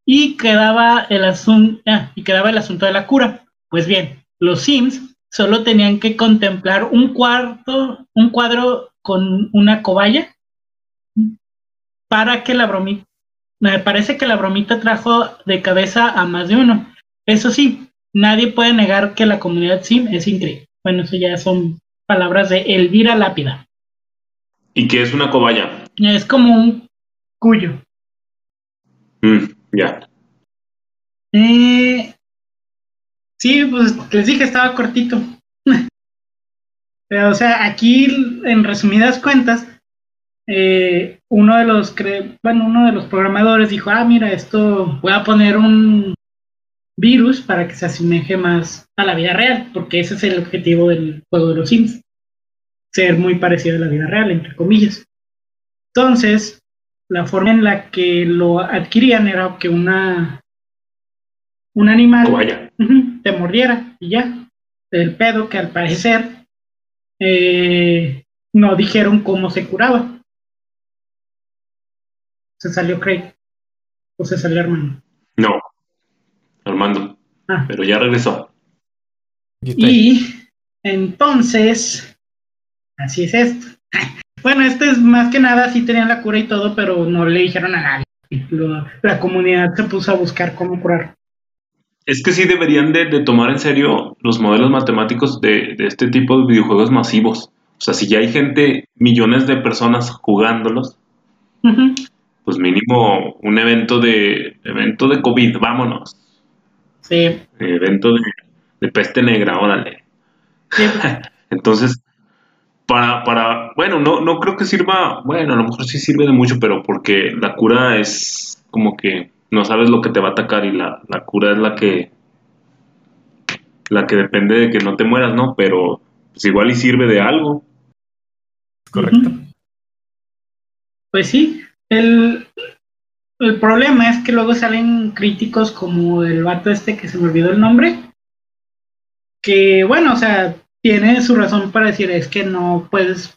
A: Y quedaba el, asun- ah, y quedaba el asunto de la cura. Pues bien, los Sims solo tenían que contemplar un cuarto, un cuadro con una cobaya para que la bromita, me parece que la bromita trajo de cabeza a más de uno. Eso sí, nadie puede negar que la comunidad Sim es increíble. Bueno, eso ya son palabras de Elvira Lápida.
C: ¿Y qué es una cobaya?
A: Es como un cuyo.
C: Mm, ya.
A: Eh, sí, pues les dije, estaba cortito. Pero, o sea, aquí, en resumidas cuentas, eh, uno de los cre- bueno, uno de los programadores dijo, ah, mira, esto voy a poner un virus para que se asemeje más a la vida real, porque ese es el objetivo del juego de los Sims. Ser muy parecido a la vida real, entre comillas. Entonces, la forma en la que lo adquirían era que una un animal ujú, te mordiera y ya. El pedo que al parecer eh, no dijeron cómo se curaba. Se salió Craig. O se salió hermano.
C: No. Armando.
A: Ah.
C: Pero ya regresó.
B: Y
A: entonces, así es esto. Bueno, este es más que nada, sí tenían la cura y todo, pero no le dijeron a nadie. Lo- la comunidad se puso a buscar cómo curar.
C: Es que sí deberían de, de tomar en serio los modelos matemáticos de, de este tipo de videojuegos masivos. O sea, si ya hay gente, millones de personas jugándolos, pues mínimo un evento de evento de COVID, vámonos.
A: Sí,
C: Evento de, de peste negra, órale.
A: sí,
C: Entonces, para, para, bueno, no, no creo que sirva, bueno, a lo mejor sí sirve de mucho, pero porque la cura es como que no sabes lo que te va a atacar y la, la cura es la que, la que depende de que no te mueras, ¿no? Pero pues igual y sirve de algo.
B: Correcto.
A: Pues sí, el, el problema es que luego salen críticos como el vato este que se me olvidó el nombre, que bueno, o sea, tiene su razón para decir es que no puedes,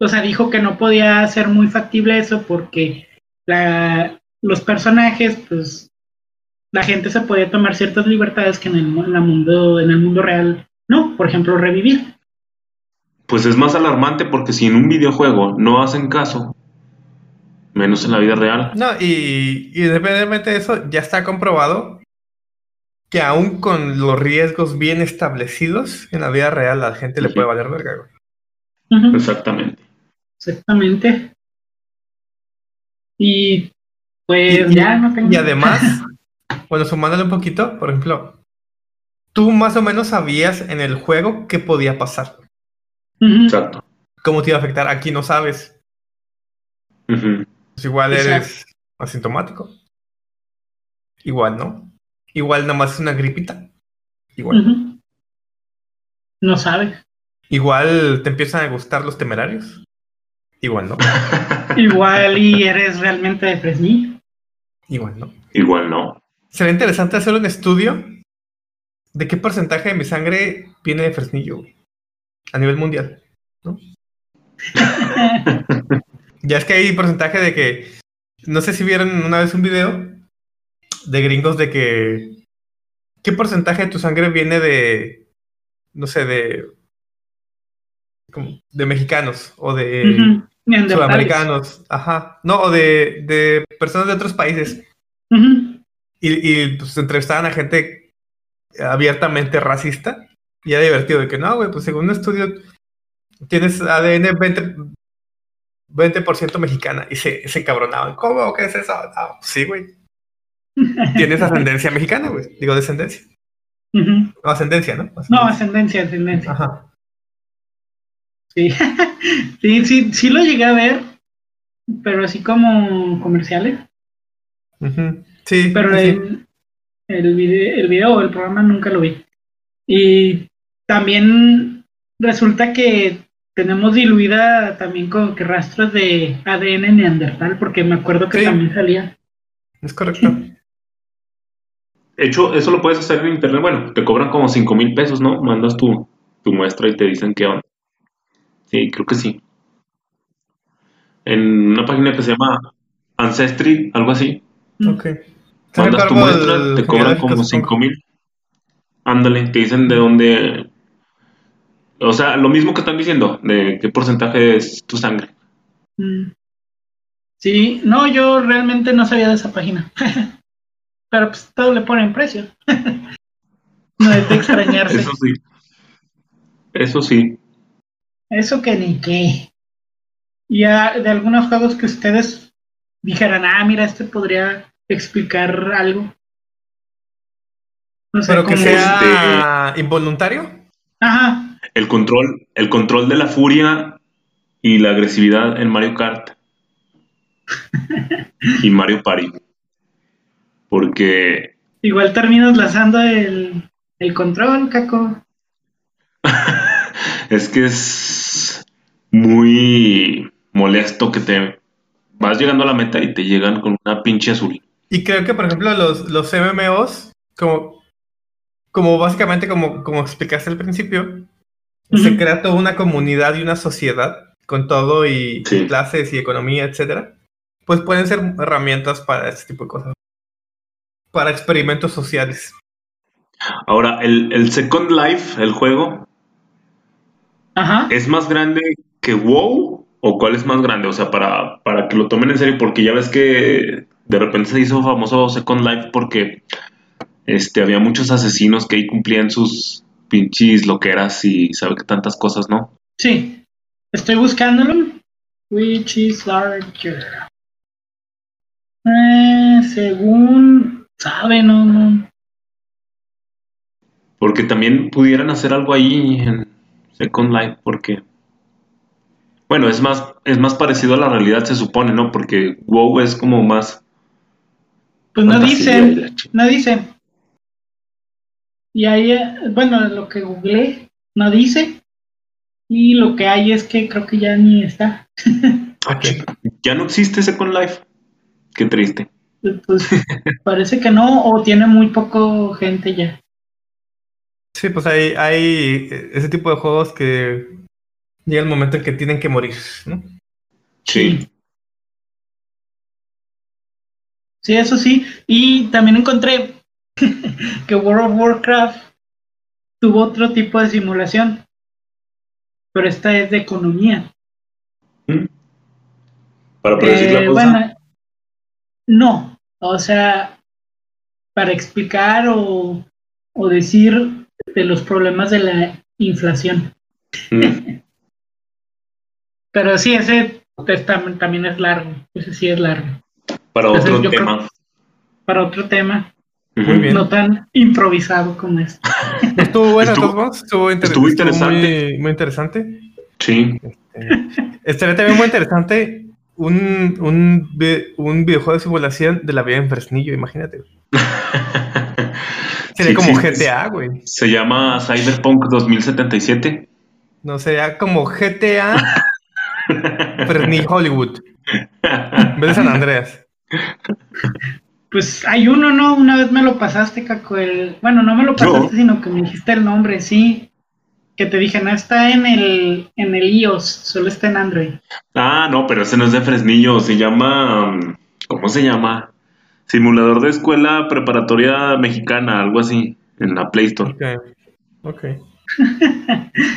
A: o sea, dijo que no podía ser muy factible eso porque la, los personajes, pues la gente se podía tomar ciertas libertades que en el, mu- en la mundo, en el mundo real no, por ejemplo, revivir.
C: Pues es más alarmante porque si en un videojuego no hacen caso, menos en la vida real.
B: No, y, y independientemente de eso, ya está comprobado que aún con los riesgos bien establecidos en la vida real, a la gente le puede valer verga, güey.
C: Exactamente.
A: Exactamente. Y pues
B: Y-
A: ya no tengo.
B: Y además, bueno, sumándole un poquito, por ejemplo, tú más o menos sabías en el juego qué podía pasar.
C: Exacto.
B: cómo te iba a afectar. Aquí no sabes. Pues igual
A: Exacto.
B: eres asintomático. Igual, ¿no? Igual nada más es una gripita. Igual.
A: No sabes.
B: Igual te empiezan a gustar los temerarios. Igual no.
A: Igual y eres realmente de Fresnillo.
B: Igual no.
C: Igual no.
B: Sería interesante hacer un estudio de qué porcentaje de mi sangre viene de Fresnillo a nivel mundial. ¿no? ya es que hay porcentaje de que. No sé si vieron una vez un video de gringos de que. ¿Qué porcentaje de tu sangre viene de. No sé, de. como de mexicanos o de sudamericanos? Ajá. No, o de, de personas de otros países. Y, y pues entrevistaban a gente abiertamente racista. Y era divertido de que no, güey, pues según un estudio tienes ADN 20, 20% mexicana. Y se, se encabronaban. ¿Cómo? ¿Qué es eso? No, sí, güey. Tienes ascendencia mexicana, güey. Digo descendencia. No, ascendencia, ¿no?
A: No, ascendencia, ascendencia.
B: Ajá.
A: Sí. sí, sí, sí lo llegué a ver, pero así como comerciales.
B: Ujú. Sí,
A: Pero
B: sí,
A: el, el, video, el video el programa nunca lo vi. Y también resulta que tenemos diluida también como que rastros de ADN neandertal, porque me acuerdo que
B: Sí.
A: también salía.
B: Es correcto.
C: De hecho, eso lo puedes hacer en internet. Bueno, te cobran como 5 mil pesos, ¿no? Mandas tu, tu muestra y te dicen qué onda. Sí, creo que sí. En una página que se llama Ancestry, algo así.
B: Ok. Se
C: Mandas tu muestra, te cobran como
B: supongo.
C: 5 mil. Ándale, te dicen de dónde. O sea, lo mismo que están diciendo, de qué porcentaje es tu sangre.
A: Mm. Sí, no, yo realmente no sabía de esa página. Pero pues todo le ponen precio. no es de extrañarse.
C: Eso sí. Eso sí.
A: Eso que ni qué. Y a- de algunos juegos que ustedes dijeran, ah, mira, este podría explicar algo. No sé,
B: Pero que sea involuntario.
A: Ajá,
C: El control, el control de la furia y la agresividad en Mario Kart. y Mario Party. Porque
A: igual terminas lanzando el, el control, caco.
C: es que es muy molesto que te vas llegando a la meta y te llegan con una pinche azul.
B: Y creo que, por ejemplo, los, los MMOs, como, como básicamente como, como explicaste al principio, se crea toda una comunidad y una sociedad con todo y,
C: Sí.
B: y clases y economía, etcétera. Pues pueden ser herramientas para este tipo de cosas. Para experimentos sociales.
C: Ahora, el, el Second Life, el juego,
A: Ajá.
C: ¿es más grande que WoW? ¿O cuál es más grande? O sea, para, para que lo tomen en serio, porque ya ves que de repente se hizo famoso Second Life porque este, había muchos asesinos que ahí cumplían sus pinches loqueras y sabe que tantas cosas, ¿no?
A: Sí, estoy buscándolo. Which is larger? Eh, según sabe, no, no.
C: Porque también pudieran hacer algo ahí en Second Life, porque. Bueno, es más, es más parecido a la realidad, se supone, ¿no? Porque WoW es como más.
A: Pues no
C: fantasía y
A: dice,
C: la ch-
A: no dice. Y ahí, eh, bueno, lo que googleé no dice. Y lo que hay es que creo que ya ni está.
C: Ya no existe Second Life. Qué triste.
A: Pues parece que no, o tiene muy poco gente ya.
B: Sí, pues hay, hay ese tipo de juegos que llega el momento en que tienen que morir, ¿no?
C: Sí.
A: Sí, eso sí. Y también encontré que World of Warcraft tuvo otro tipo de simulación. Pero esta es de economía.
C: Para predecir la
A: Eh,
C: cosa.
A: bueno, no. O sea, para explicar o, o decir de los problemas de la inflación.
C: Mm.
A: Pero sí, ese tam- también es largo. Ese sí es largo.
C: Para
A: Entonces,
C: otro tema.
A: Para otro tema.
B: Muy bien.
A: no tan improvisado como este.
B: Estuvo bueno,
C: Estuvo-
B: estuvo, inter-
C: estuvo
B: estuvo
C: interesante.
B: Muy, muy interesante.
C: Sí.
B: Eh, Estaría también muy interesante un, un, un videojuego de simulación de la vida en Fresnillo, imagínate. Sería
C: Sí
B: como. GTA, güey.
C: Se llama Cyberpunk 2077.
B: No, sería como GTA, ni Hollywood. En vez de San Andreas.
A: Pues hay uno, ¿no? Una vez me lo pasaste, Caco. El... Bueno, no me lo
C: Yo.
A: pasaste, sino que me dijiste el nombre, sí. Que te dije, no está en el, en el iOS, solo está en Android.
C: Ah, no, pero ese no es de Fresnillo. Se llama. ¿Cómo se llama? Simulador de escuela preparatoria mexicana, algo así, en la Play Store.
B: Ok. Ok.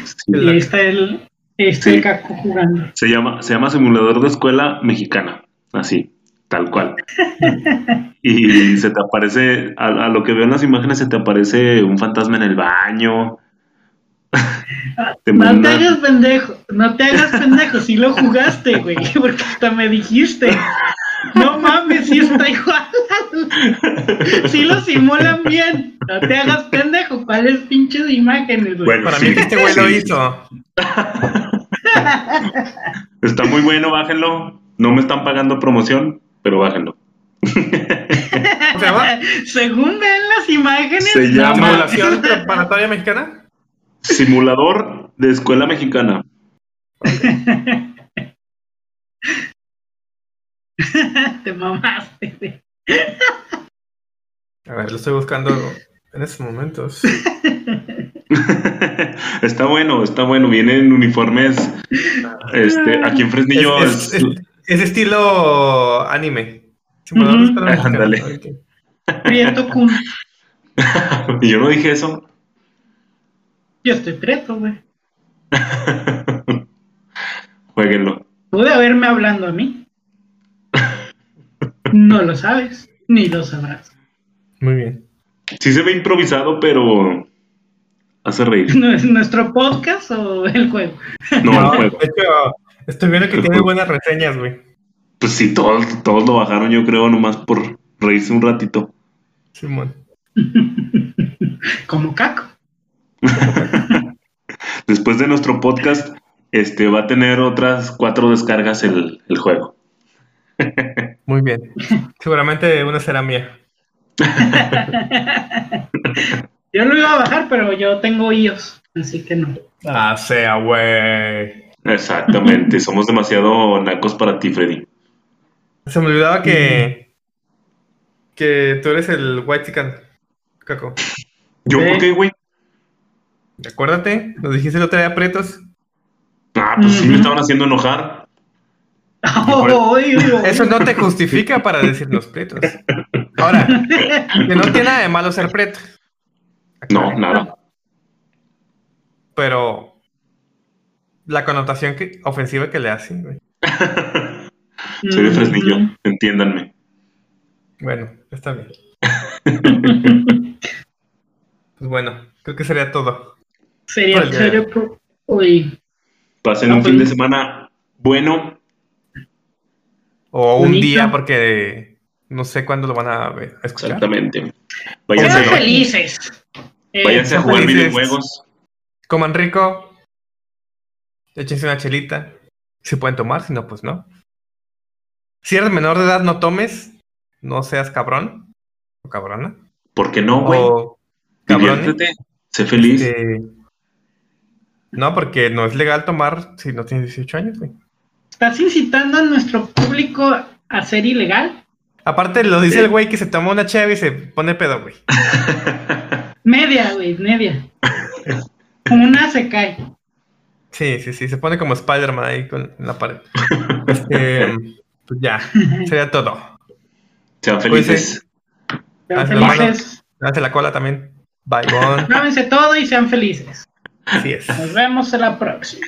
C: Sí.
A: Y ahí está el, está
C: Sí.
A: el Caco jugando.
C: Se llama, se llama Simulador de Escuela Mexicana, así, tal cual. Y se te aparece, a, a lo que veo en las imágenes, se te aparece un fantasma en el baño. Te
A: No te hagas pendejo, no te hagas pendejo, si lo jugaste, güey, porque hasta me dijiste. No mames, si está igual. Si lo simulan bien. No te hagas pendejo, ¿cuáles pinches imágenes, güey?
C: Bueno,
B: Para
C: sí,
B: mí que este güey lo hizo.
C: Está muy bueno, bájenlo. No me están pagando promoción, pero bájenlo.
B: ¿Cómo se llama?
A: Según ven las imágenes,
C: Se llama-.
B: ¿Simulación preparatoria mexicana?
C: Simulador de Escuela Mexicana.
A: Te mamaste, güey.
B: A ver, lo estoy buscando en estos momentos.
C: está bueno, está bueno. Vienen uniformes. Este, aquí en Fresnillo
B: es,
C: es-
B: es- es estilo anime. Simulador de
A: Ujú.
B: escuela mexicana.
C: Ándale.
B: Ok.
A: Prieto Kun.
C: y yo no dije eso.
A: Yo estoy preto, güey.
C: Jueguenlo.
A: Pude haberme hablando a mí. No lo sabes, ni lo sabrás.
B: Muy bien.
C: Sí se ve improvisado, pero hace reír.
A: ¿No es nuestro podcast o el juego?
C: No, el juego.
B: De hecho, estoy viendo que
C: El
B: tiene
C: juego.
B: buenas reseñas, güey.
C: Pues sí, todos, todos lo bajaron, yo creo, nomás por reírse un ratito.
B: Simón.
A: Como Caco.
C: Después de nuestro podcast, este va a tener otras cuatro descargas el, el juego.
B: Muy bien. Seguramente una será mía.
A: Yo lo iba a bajar, pero yo tengo iOS, así que no.
B: Ah, sea, güey.
C: Exactamente, somos demasiado nacos para ti, Freddy.
B: Se me olvidaba que. Que tú eres el White Chicken, Caco.
C: ¿Yo por qué, güey?
B: Acuérdate, nos dijiste el otro día pretos.
C: Ah, pues sí me estaban haciendo enojar.
B: Eso no te justifica para decirnos pretos. Ahora, que no tiene nada de malo ser preto.
C: No, nada.
B: Pero la connotación que, ofensiva que le hacen, güey.
C: Soy de Fresnillo,
A: Mm.
C: entiéndanme.
B: Bueno, está bien. Pues bueno, creo que sería todo.
A: Sería
B: por
A: hoy.
C: Pasen
A: No,
C: un
A: pues-
C: fin de semana bueno.
B: O un
A: Bonito.
B: día, porque no sé cuándo lo van a, ver- a escuchar.
C: Exactamente.
A: Sean
C: Váyanse,
B: Váyanse.
A: felices. Eh,
C: váyanse a
B: sean
C: jugar
B: felices.
C: videojuegos.
B: Coman rico. Échense una chelita. Si pueden tomar, si no, pues no. Si eres menor de edad, no tomes. No seas cabrón. O cabrona.
C: ¿Por qué no, güey? Diviértete, sé feliz.
B: Este, No, porque no es legal tomar si no tienes 18 años, güey.
A: ¿Estás incitando a nuestro público a ser ilegal?
B: Aparte, lo dice
C: Sí.
B: el güey que se toma una cheve y se pone pedo, güey.
A: Media, güey, media. Una se cae.
B: Sí, sí, sí, se pone como Spider-Man ahí con en la pared. Este, pues ya, sería todo.
C: Sean
B: Pues,
C: felices.
A: Sean
B: Hazlo, mano.
A: felices.
B: Hace la cola también. Bye, bon.
A: Lávense todo y sean felices.
B: Así es.
A: Nos vemos en la próxima.